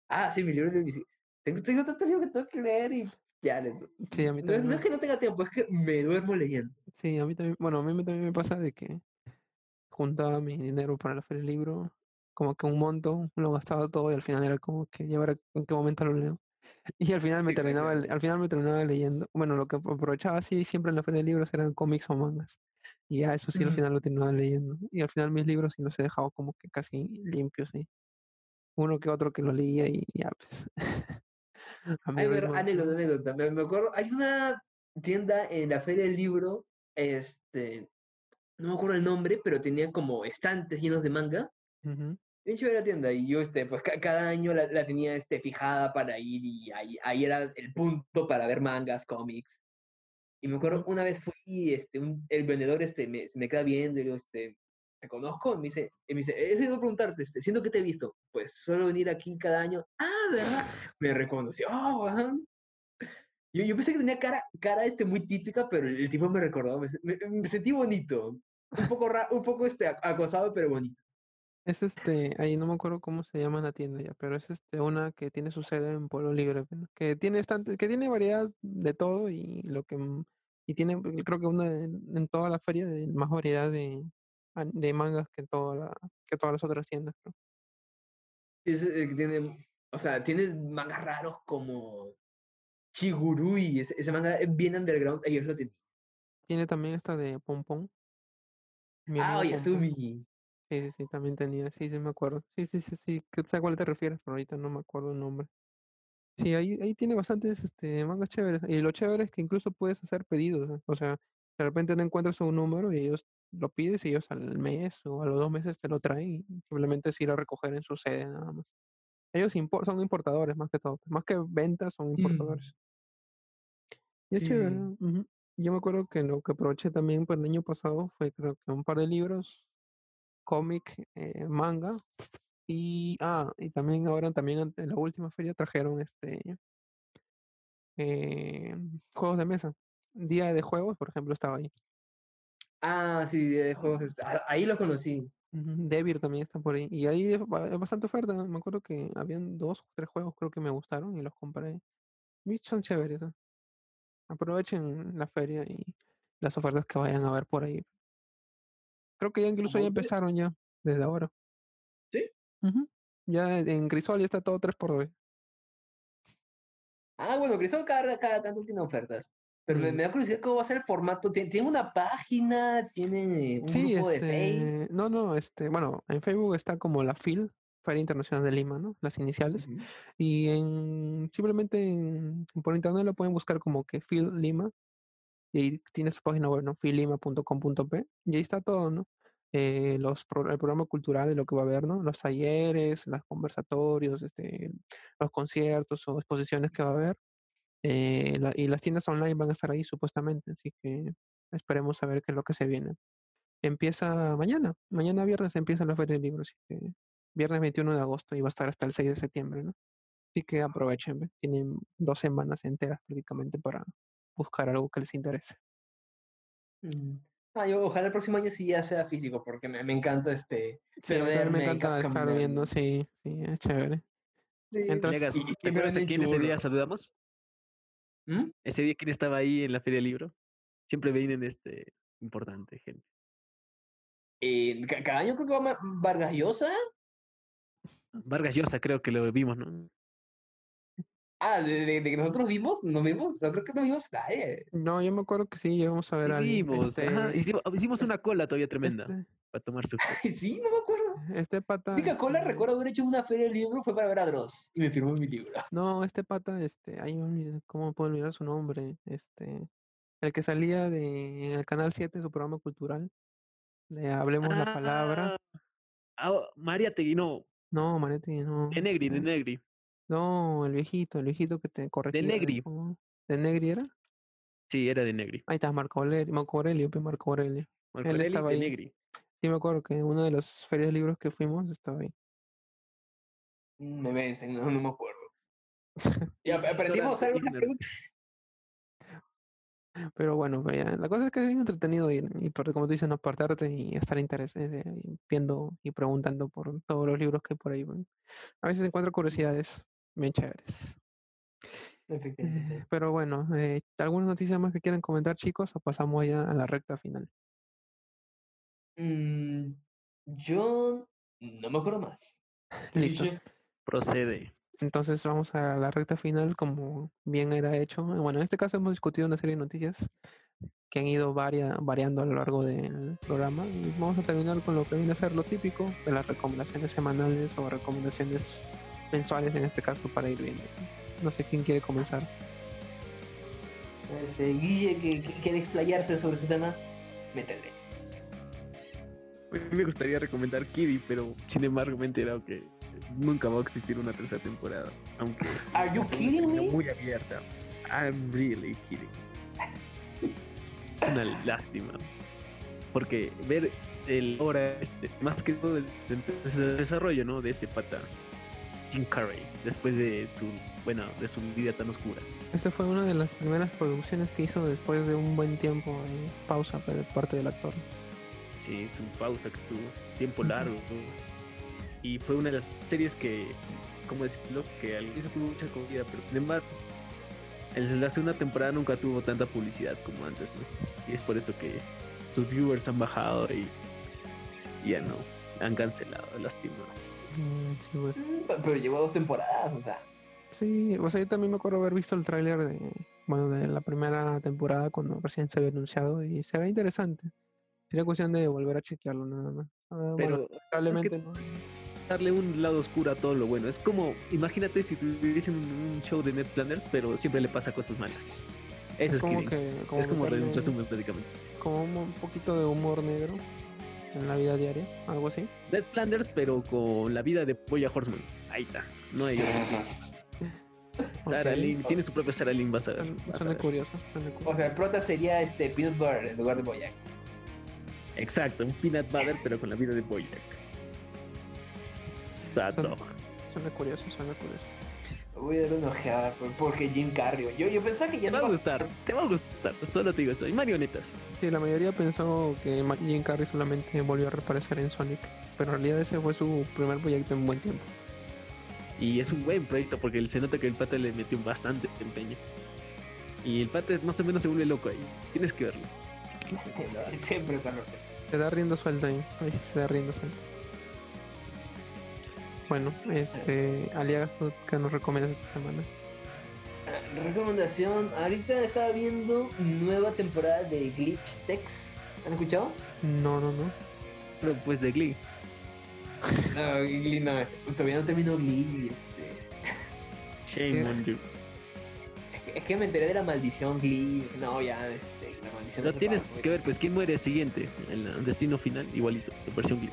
Ah, sí, mi libro de bici. Tengo, tengo tantos libros que tengo que leer y ya. le- Sí, a mí No, es- también. no es que no tenga tiempo, es que me duermo leyendo. Sí, a mí también, bueno, a mí me- también me pasa de que juntaba mi dinero para la feria del libro, como que un monto, lo gastaba todo y al final era como que ya verá en qué momento lo leo. Y al final me terminaba, al final me terminaba leyendo. Bueno, lo que aprovechaba así siempre en la feria de libros eran cómics o mangas. Y ya eso sí al final lo terminaba leyendo. Y al final mis libros sí los he dejado como que casi limpios, sí. Uno que otro que lo leía y ya pues. A Hay ver, ritmo, anécdota, anécdota. Me, me acuerdo, hay una tienda en la feria del libro, este, no me acuerdo el nombre, pero tenía como estantes llenos de manga. Ujú. Bien chévere la tienda y yo, este, pues ca- cada año la, la tenía, este, fijada para ir y ahí, ahí era el punto para ver mangas, cómics. Y me acuerdo, una vez fui, este, el vendedor, este, me, se me queda viendo y digo, este, ¿te conozco? Y me dice, me dice, eso iba a preguntarte, este, siento que te he visto. Pues suelo venir aquí cada año. Ah, ¿verdad? Me reconoció. Yo, yo pensé que tenía cara, cara, este, muy típica, pero el, tipo me recordó, me, se- me- me sentí bonito. Un poco, ra- un poco, este, ac- acosado, pero bonito. Es este, ahí no me acuerdo cómo se llama la tienda ya, pero es este una que tiene su sede en Pueblo Libre, ¿no? que tiene estante- que tiene variedad de todo y lo que m- y tiene mm, creo que una en, en toda la feria de más variedad de, an- de mangas que toda la, que todas las otras tiendas, creo. Es el que tiene, o sea, tiene mangas raros como Chigurui, ese, ese manga es bien underground, ellos lo tienen. Tiene también esta de Pompón. Mi Ah, amigo Pompón. Oyasumi. Sí, sí, sí, también tenía, sí, sí me acuerdo. Sí, sí, sí, sí, sé a cuál te refieres, pero ahorita no me acuerdo el nombre. Sí, ahí, ahí tiene bastantes este, mangas chéveres. Y lo chévere es que incluso puedes hacer pedidos. ¿no? O sea, de repente no encuentras un número y ellos lo pides y ellos al mes o a los dos meses te lo traen y simplemente es ir a recoger en su sede nada más. Ellos son importadores más que todo. Más que ventas, son importadores. Y es Sí, chévere. Yo me acuerdo que lo que aproveché también pues, el año pasado fue creo que un par de libros, cómic, eh, manga. Y, ah, y también ahora, también en la última feria trajeron este eh, juegos de mesa. Día de juegos, por ejemplo, estaba ahí. Ah, sí, de juegos. este, ah, Ahí lo conocí. Ujú, Devir también está por ahí. Y ahí es bastante oferta. Me acuerdo que habían dos o tres juegos, creo que me gustaron y los compré. Y son chéveres. Aprovechen la feria y las ofertas que vayan a ver por ahí. Creo que ya incluso ya empezaron ya, desde ahora. ¿Sí? Ujú. Ya en Crisol ya está todo 3 por 2 Ah, bueno, Crisol cada, cada tanto tiene ofertas. Pero me, Mm. me da curiosidad cómo va a ser el formato. ¿Tien- ¿Tiene una página? ¿Tiene un Sí, grupo de Face? este, no, no, este, bueno, en Facebook está como la FIL, Feria Internacional de Lima, ¿no? Las iniciales. Y en, simplemente en- por internet lo pueden buscar como que FIL Lima. Y ahí tiene su página web, ¿no? fillima.com.p. Y ahí está todo, ¿no? Eh, los, pro- el programa cultural de lo que va a haber, ¿no? Los talleres, los conversatorios, este, los conciertos o exposiciones que va a haber. Eh, la- y las tiendas online van a estar ahí supuestamente, así que esperemos a ver qué es lo que se viene. Empieza mañana, mañana viernes empieza la Feria del Libro, así que viernes 21 de agosto y va a estar hasta el 6 de septiembre, ¿no? Así que aprovechen, ¿ve? tienen dos semanas enteras prácticamente para buscar algo que les interese. Mm. Ah, yo ojalá el próximo año sí ya sea físico, porque me, me encanta este. Sí, me perderme, encanta ca- estar viendo, sí, sí, es chévere. Sí, Entonces- y- ¿te siempre acuerdas quién ese día saludamos? ¿Mm? Ese día, ¿quién estaba ahí en la Feria del Libro? Siempre vienen este importante gente. Eh, ca- cada año creo que va Vargas Llosa. Vargas Llosa creo que lo vimos, ¿no? Ah, de, de- de que nosotros vimos, no vimos, no creo que no vimos nadie. No, yo me acuerdo que sí, llegamos a ver Sí a alguien. vimos, ajá, este, hicimos, hicimos una cola todavía tremenda este, para tomar su sí, no me acuerdo Este pata. La única cola este, recuerdo haber hecho una feria del libro fue para ver a Dross y me firmó mi libro. No, este pata, este, ay, ¿cómo puedo olvidar su nombre? Este, el que salía de en el canal 7, su programa cultural. Le hablemos la palabra. Ah, ah, María Tegui, no. No, Manetti, no. De Negri, de Negri. No, el viejito, el viejito que te corregía. Negri. ¿cómo? ¿De Negri era? Sí, era de Negri. Ahí está, Marco Aurelio, Marco Aurelio, Marco Aurelio. Marco Él Aurelio estaba de ahí. Negri. Sí, me acuerdo que en una de las ferias de libros que fuimos estaba ahí. Me vencen, no, no me acuerdo. Y ap- aprendimos Ignorante, algo. ignorante. Pero bueno, ya, la cosa es que es bien entretenido ir, y como tú dices, no apartarte y estar interesado viendo y preguntando por todos los libros que hay por ahí. A veces encuentro curiosidades bien chéveres. Efectivamente. Eh, pero bueno, eh, ¿alguna noticia más que quieran comentar, chicos? O pasamos ya a la recta final. Mm, yo no me acuerdo más. Listo. Procede. Entonces vamos a la recta final, como bien era hecho. Bueno, en este caso hemos discutido una serie de noticias que han ido varia- variando a lo largo del programa. Y vamos a terminar con lo que viene a ser lo típico de las recomendaciones semanales o recomendaciones mensuales, en este caso, para ir viendo. No sé quién quiere comenzar. Este, Guille, que, que quiere explayarse sobre ese tema, métele. A mí me gustaría recomendar Kiddy, pero sin embargo me he enterado que nunca va a existir una tercera temporada. Aunque Are you kidding me? muy abierta. I'm really kidding. Una lástima. Porque ver el ahora este, más que todo el el desarrollo, ¿no? De este pata Jim Carrey después de su bueno, de su vida tan oscura. Esta fue una de las primeras producciones que hizo después de un buen tiempo de pausa de parte del actor. Sí, su pausa que tuvo, tiempo largo. Y fue una de las series que, ¿cómo decirlo? Que al inicio tuvo mucha acogida, pero sin embargo, en la segunda temporada nunca tuvo tanta publicidad como antes, ¿no? Y es por eso que sus viewers han bajado y, y ya no, han cancelado, lastimado. Mm, sí, pues. Mm, pe- Pero llevó dos temporadas, o sea. Sí, o sea, yo también me acuerdo haber visto el tráiler de, bueno, de la primera temporada cuando recién se había anunciado y se ve interesante. Sería cuestión de volver a chequearlo nada más. Ah, bueno, Pero lamentablemente no. darle un lado oscuro a todo lo bueno. Es como, imagínate si tuviesen un, un show de Net Planner, pero siempre le pasa cosas malas. Eso es, como que como es como un resumen prácticamente. como un poquito de humor negro en la vida diaria, algo así. Death Flanders, pero con la vida de Boya Horseman. Ahí está. No hay Sarah Ok. Lynn, tiene su propia Sarah Lynn, vas a ver. Suena- a ver. curioso, suena O sea, el prota sería este Peanut Butter en lugar de Boyac. Exacto, un peanut butter, pero con la vida de Boyack. Sato. Suena- Suena curioso, suena curioso. Voy a dar una ojeada por- porque Jim Carrey. Yo, yo pensaba que ya Te va a gustar, te va a gustar. Solo te digo eso. Hay marionetas. Sí, la mayoría pensó que Jim Carrey solamente volvió a reaparecer en Sonic, pero en realidad ese fue su primer proyecto en buen tiempo. Y es un buen proyecto porque se nota que el pata le metió bastante empeño. Y el pata más o menos se vuelve loco ahí. Tienes que verlo. Siempre está loco. Se da riendo suelta ahí, ahí sí se da riendo suelta. Bueno, este, Aliagas, ¿tú qué nos recomiendas esta semana? Recomendación, ahorita estaba viendo nueva temporada de Glitch Tex. ¿Han escuchado? No, no, no. Pero pues de Glee. No, Glee no, todavía no termino Glee. Este. Shame ¿Qué? on you. Es, que, es que me enteré de la maldición Glee. No, ya, este, la maldición. No tienes que ver, pues quién muere siguiente. El destino final, igualito, en versión Glee.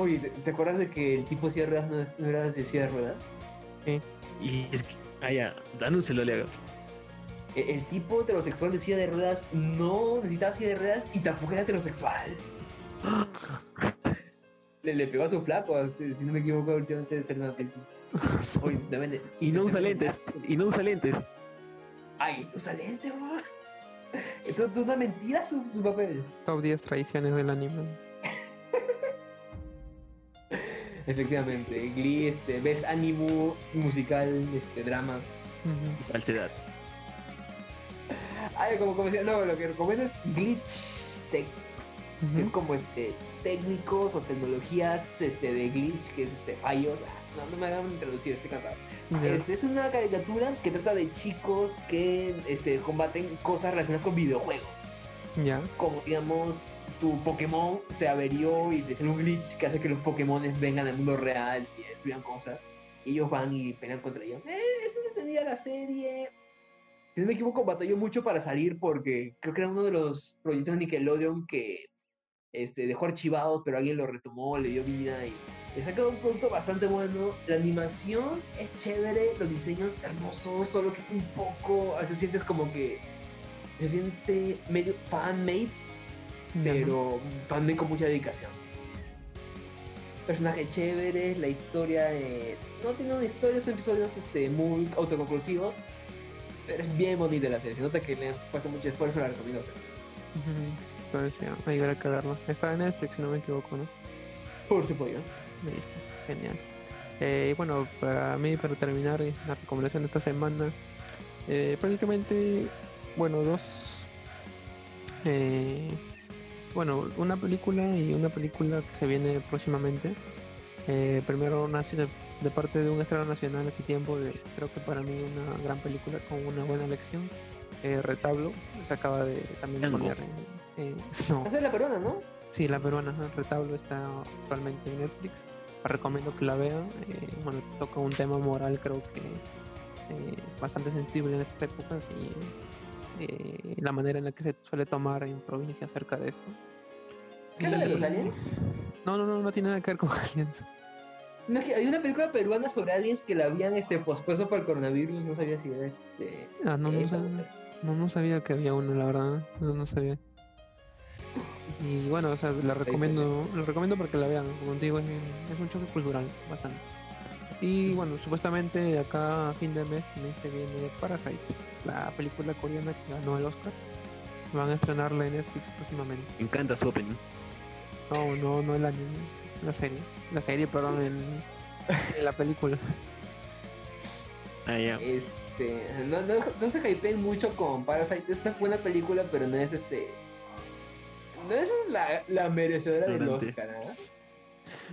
Oye, ¿te, te acuerdas de que el tipo de silla de ruedas no, es- no era de silla de ruedas? Y es que, ah, ya, anúncialo, le hago. El, el tipo heterosexual de silla de ruedas no necesitaba silla de ruedas y tampoco era heterosexual. Le, le pegó a su flaco, si, si no me equivoco, últimamente de ser una. Oye, de- Y no usa lentes, y no usa lentes. Ay, usa lente, bro. Esto, esto es una mentira su, su papel. Top 10 tradiciones del anime. Efectivamente, Glee, este, ves ánimo, musical, este, drama. Falsedad. Ay, como, como decía, no, lo que recomiendo es Glitch Tech, que es como este técnicos o tecnologías este, de glitch, que es este fallos. Ah, No, no me hagan introducir, estoy cansado. Ya. Este, es una caricatura que trata de chicos que este, combaten cosas relacionadas con videojuegos. Ya. Como digamos tu Pokémon se averió y te sale un glitch que hace que los Pokémon vengan al mundo real y destruyan cosas. Y ellos van y pelean contra ellos. Eh, es entendida la serie. Si no me equivoco, batalló mucho para salir porque creo que era uno de los proyectos de Nickelodeon que este, dejó archivados, pero alguien lo retomó, le dio vida y le sacó un producto bastante bueno. La animación es chévere, los diseños hermosos, solo que un poco, veces sientes como que se siente medio fan-made, pero fan-made con mucha dedicación. Personajes chéveres, la historia eh, no tiene una historia, son episodios este, muy autoconclusivos, pero es bien bonita la serie. Se nota que le han puesto mucho esfuerzo, la recomiendo. Pues sí, ahí habrá que verlo. Está en Netflix, si no me equivoco, ¿no? Por supuesto. Listo, genial. Eh, y bueno, para mí, para terminar la recomendación de esta semana, eh, prácticamente, bueno, dos. Eh, bueno, una película y una película que se viene próximamente. Eh, primero nace de, de, parte de un estreno nacional hace tiempo, de, creo que para mí una gran película con una buena lección. Eh, Retablo se acaba de también poner en, eh, no. Esa es la peruana, ¿no? Sí, la peruana, Retablo está actualmente en Netflix. Recomiendo que la vean. Eh, bueno, toca un tema moral, creo que eh, bastante sensible en estas épocas y eh, la manera en la que se suele tomar en provincia acerca de esto. ¿Qué habla de los aliens? No, no, no, no tiene nada que ver con aliens. No, que hay una película peruana sobre aliens que la habían este, pospuesto por el coronavirus, no sabía si era este. Ah, no, no, sabía, no, no sabía que había una, la verdad. No, no sabía. Y bueno, o sea, la recomiendo, la recomiendo porque la vean, como te digo, es, es, un choque cultural bastante. Y bueno, supuestamente acá a fin de mes también se viene Parasite, la película coreana que ganó el Oscar. Van a estrenarla en Netflix próximamente. Me encanta su opening. No, no, no el anime, la serie. La serie, perdón, en, en la película. Ah, ya. Este, no, no, no se hypeen mucho con Parasite, es una buena película, pero no es este no es la, la merecedora del Oscar, ¿eh?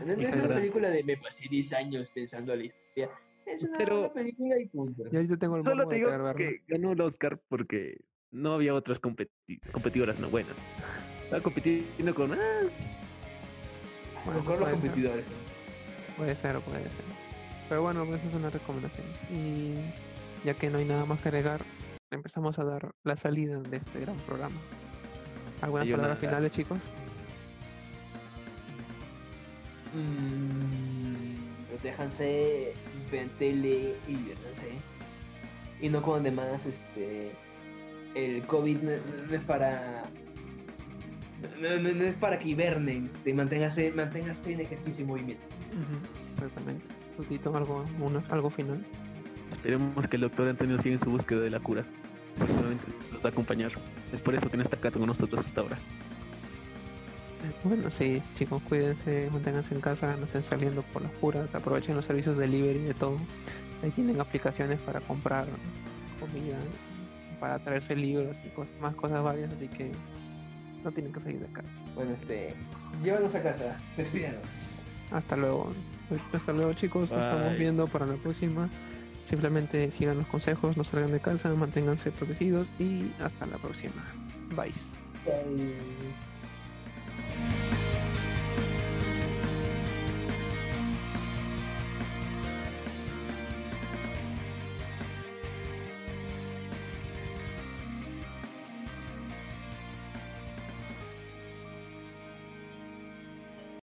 No, no es una película de me pasé 10 años pensando la historia. Es una Pero- película y punto. Y ahorita tengo el Solo te de digo que ganó el Oscar porque no había otras competi- competidoras no buenas. Estaba compitiendo con. Ah, Bueno, Mejor los ser. competidores. Puede ser, puede ser. Pero bueno, pues esa es una recomendación. Y ya que no hay nada más que agregar, empezamos a dar la salida de este gran programa. ¿Algunas palabras finales, chicos? Mm, protéjanse, vean tele y diviértanse. Y no coman de más, este. El COVID no, es para. No, no- no es para que hibernen. Este, manténgase, manténgase en ejercicio y movimiento. Ujú, Exactamente. Tutito, algo, una- algo final. esperemos que el doctor Antonio siga en su búsqueda de la cura. Próximamente nos va a acompañar. Es por eso que no está acá con nosotros hasta ahora. Bueno, sí, chicos, cuídense, manténganse en casa, no estén saliendo por las puras, aprovechen los servicios de delivery de todo. Ahí tienen aplicaciones para comprar comida, para traerse libros y cosas, más cosas varias, así que no tienen que salir de casa. Bueno, este. Llévanos a casa. Despídanos. Hasta luego. Hasta luego chicos, nos estamos viendo para la próxima. Simplemente sigan los consejos, no salgan de casa, manténganse protegidos y hasta la próxima. Bye. Bye. Thank you.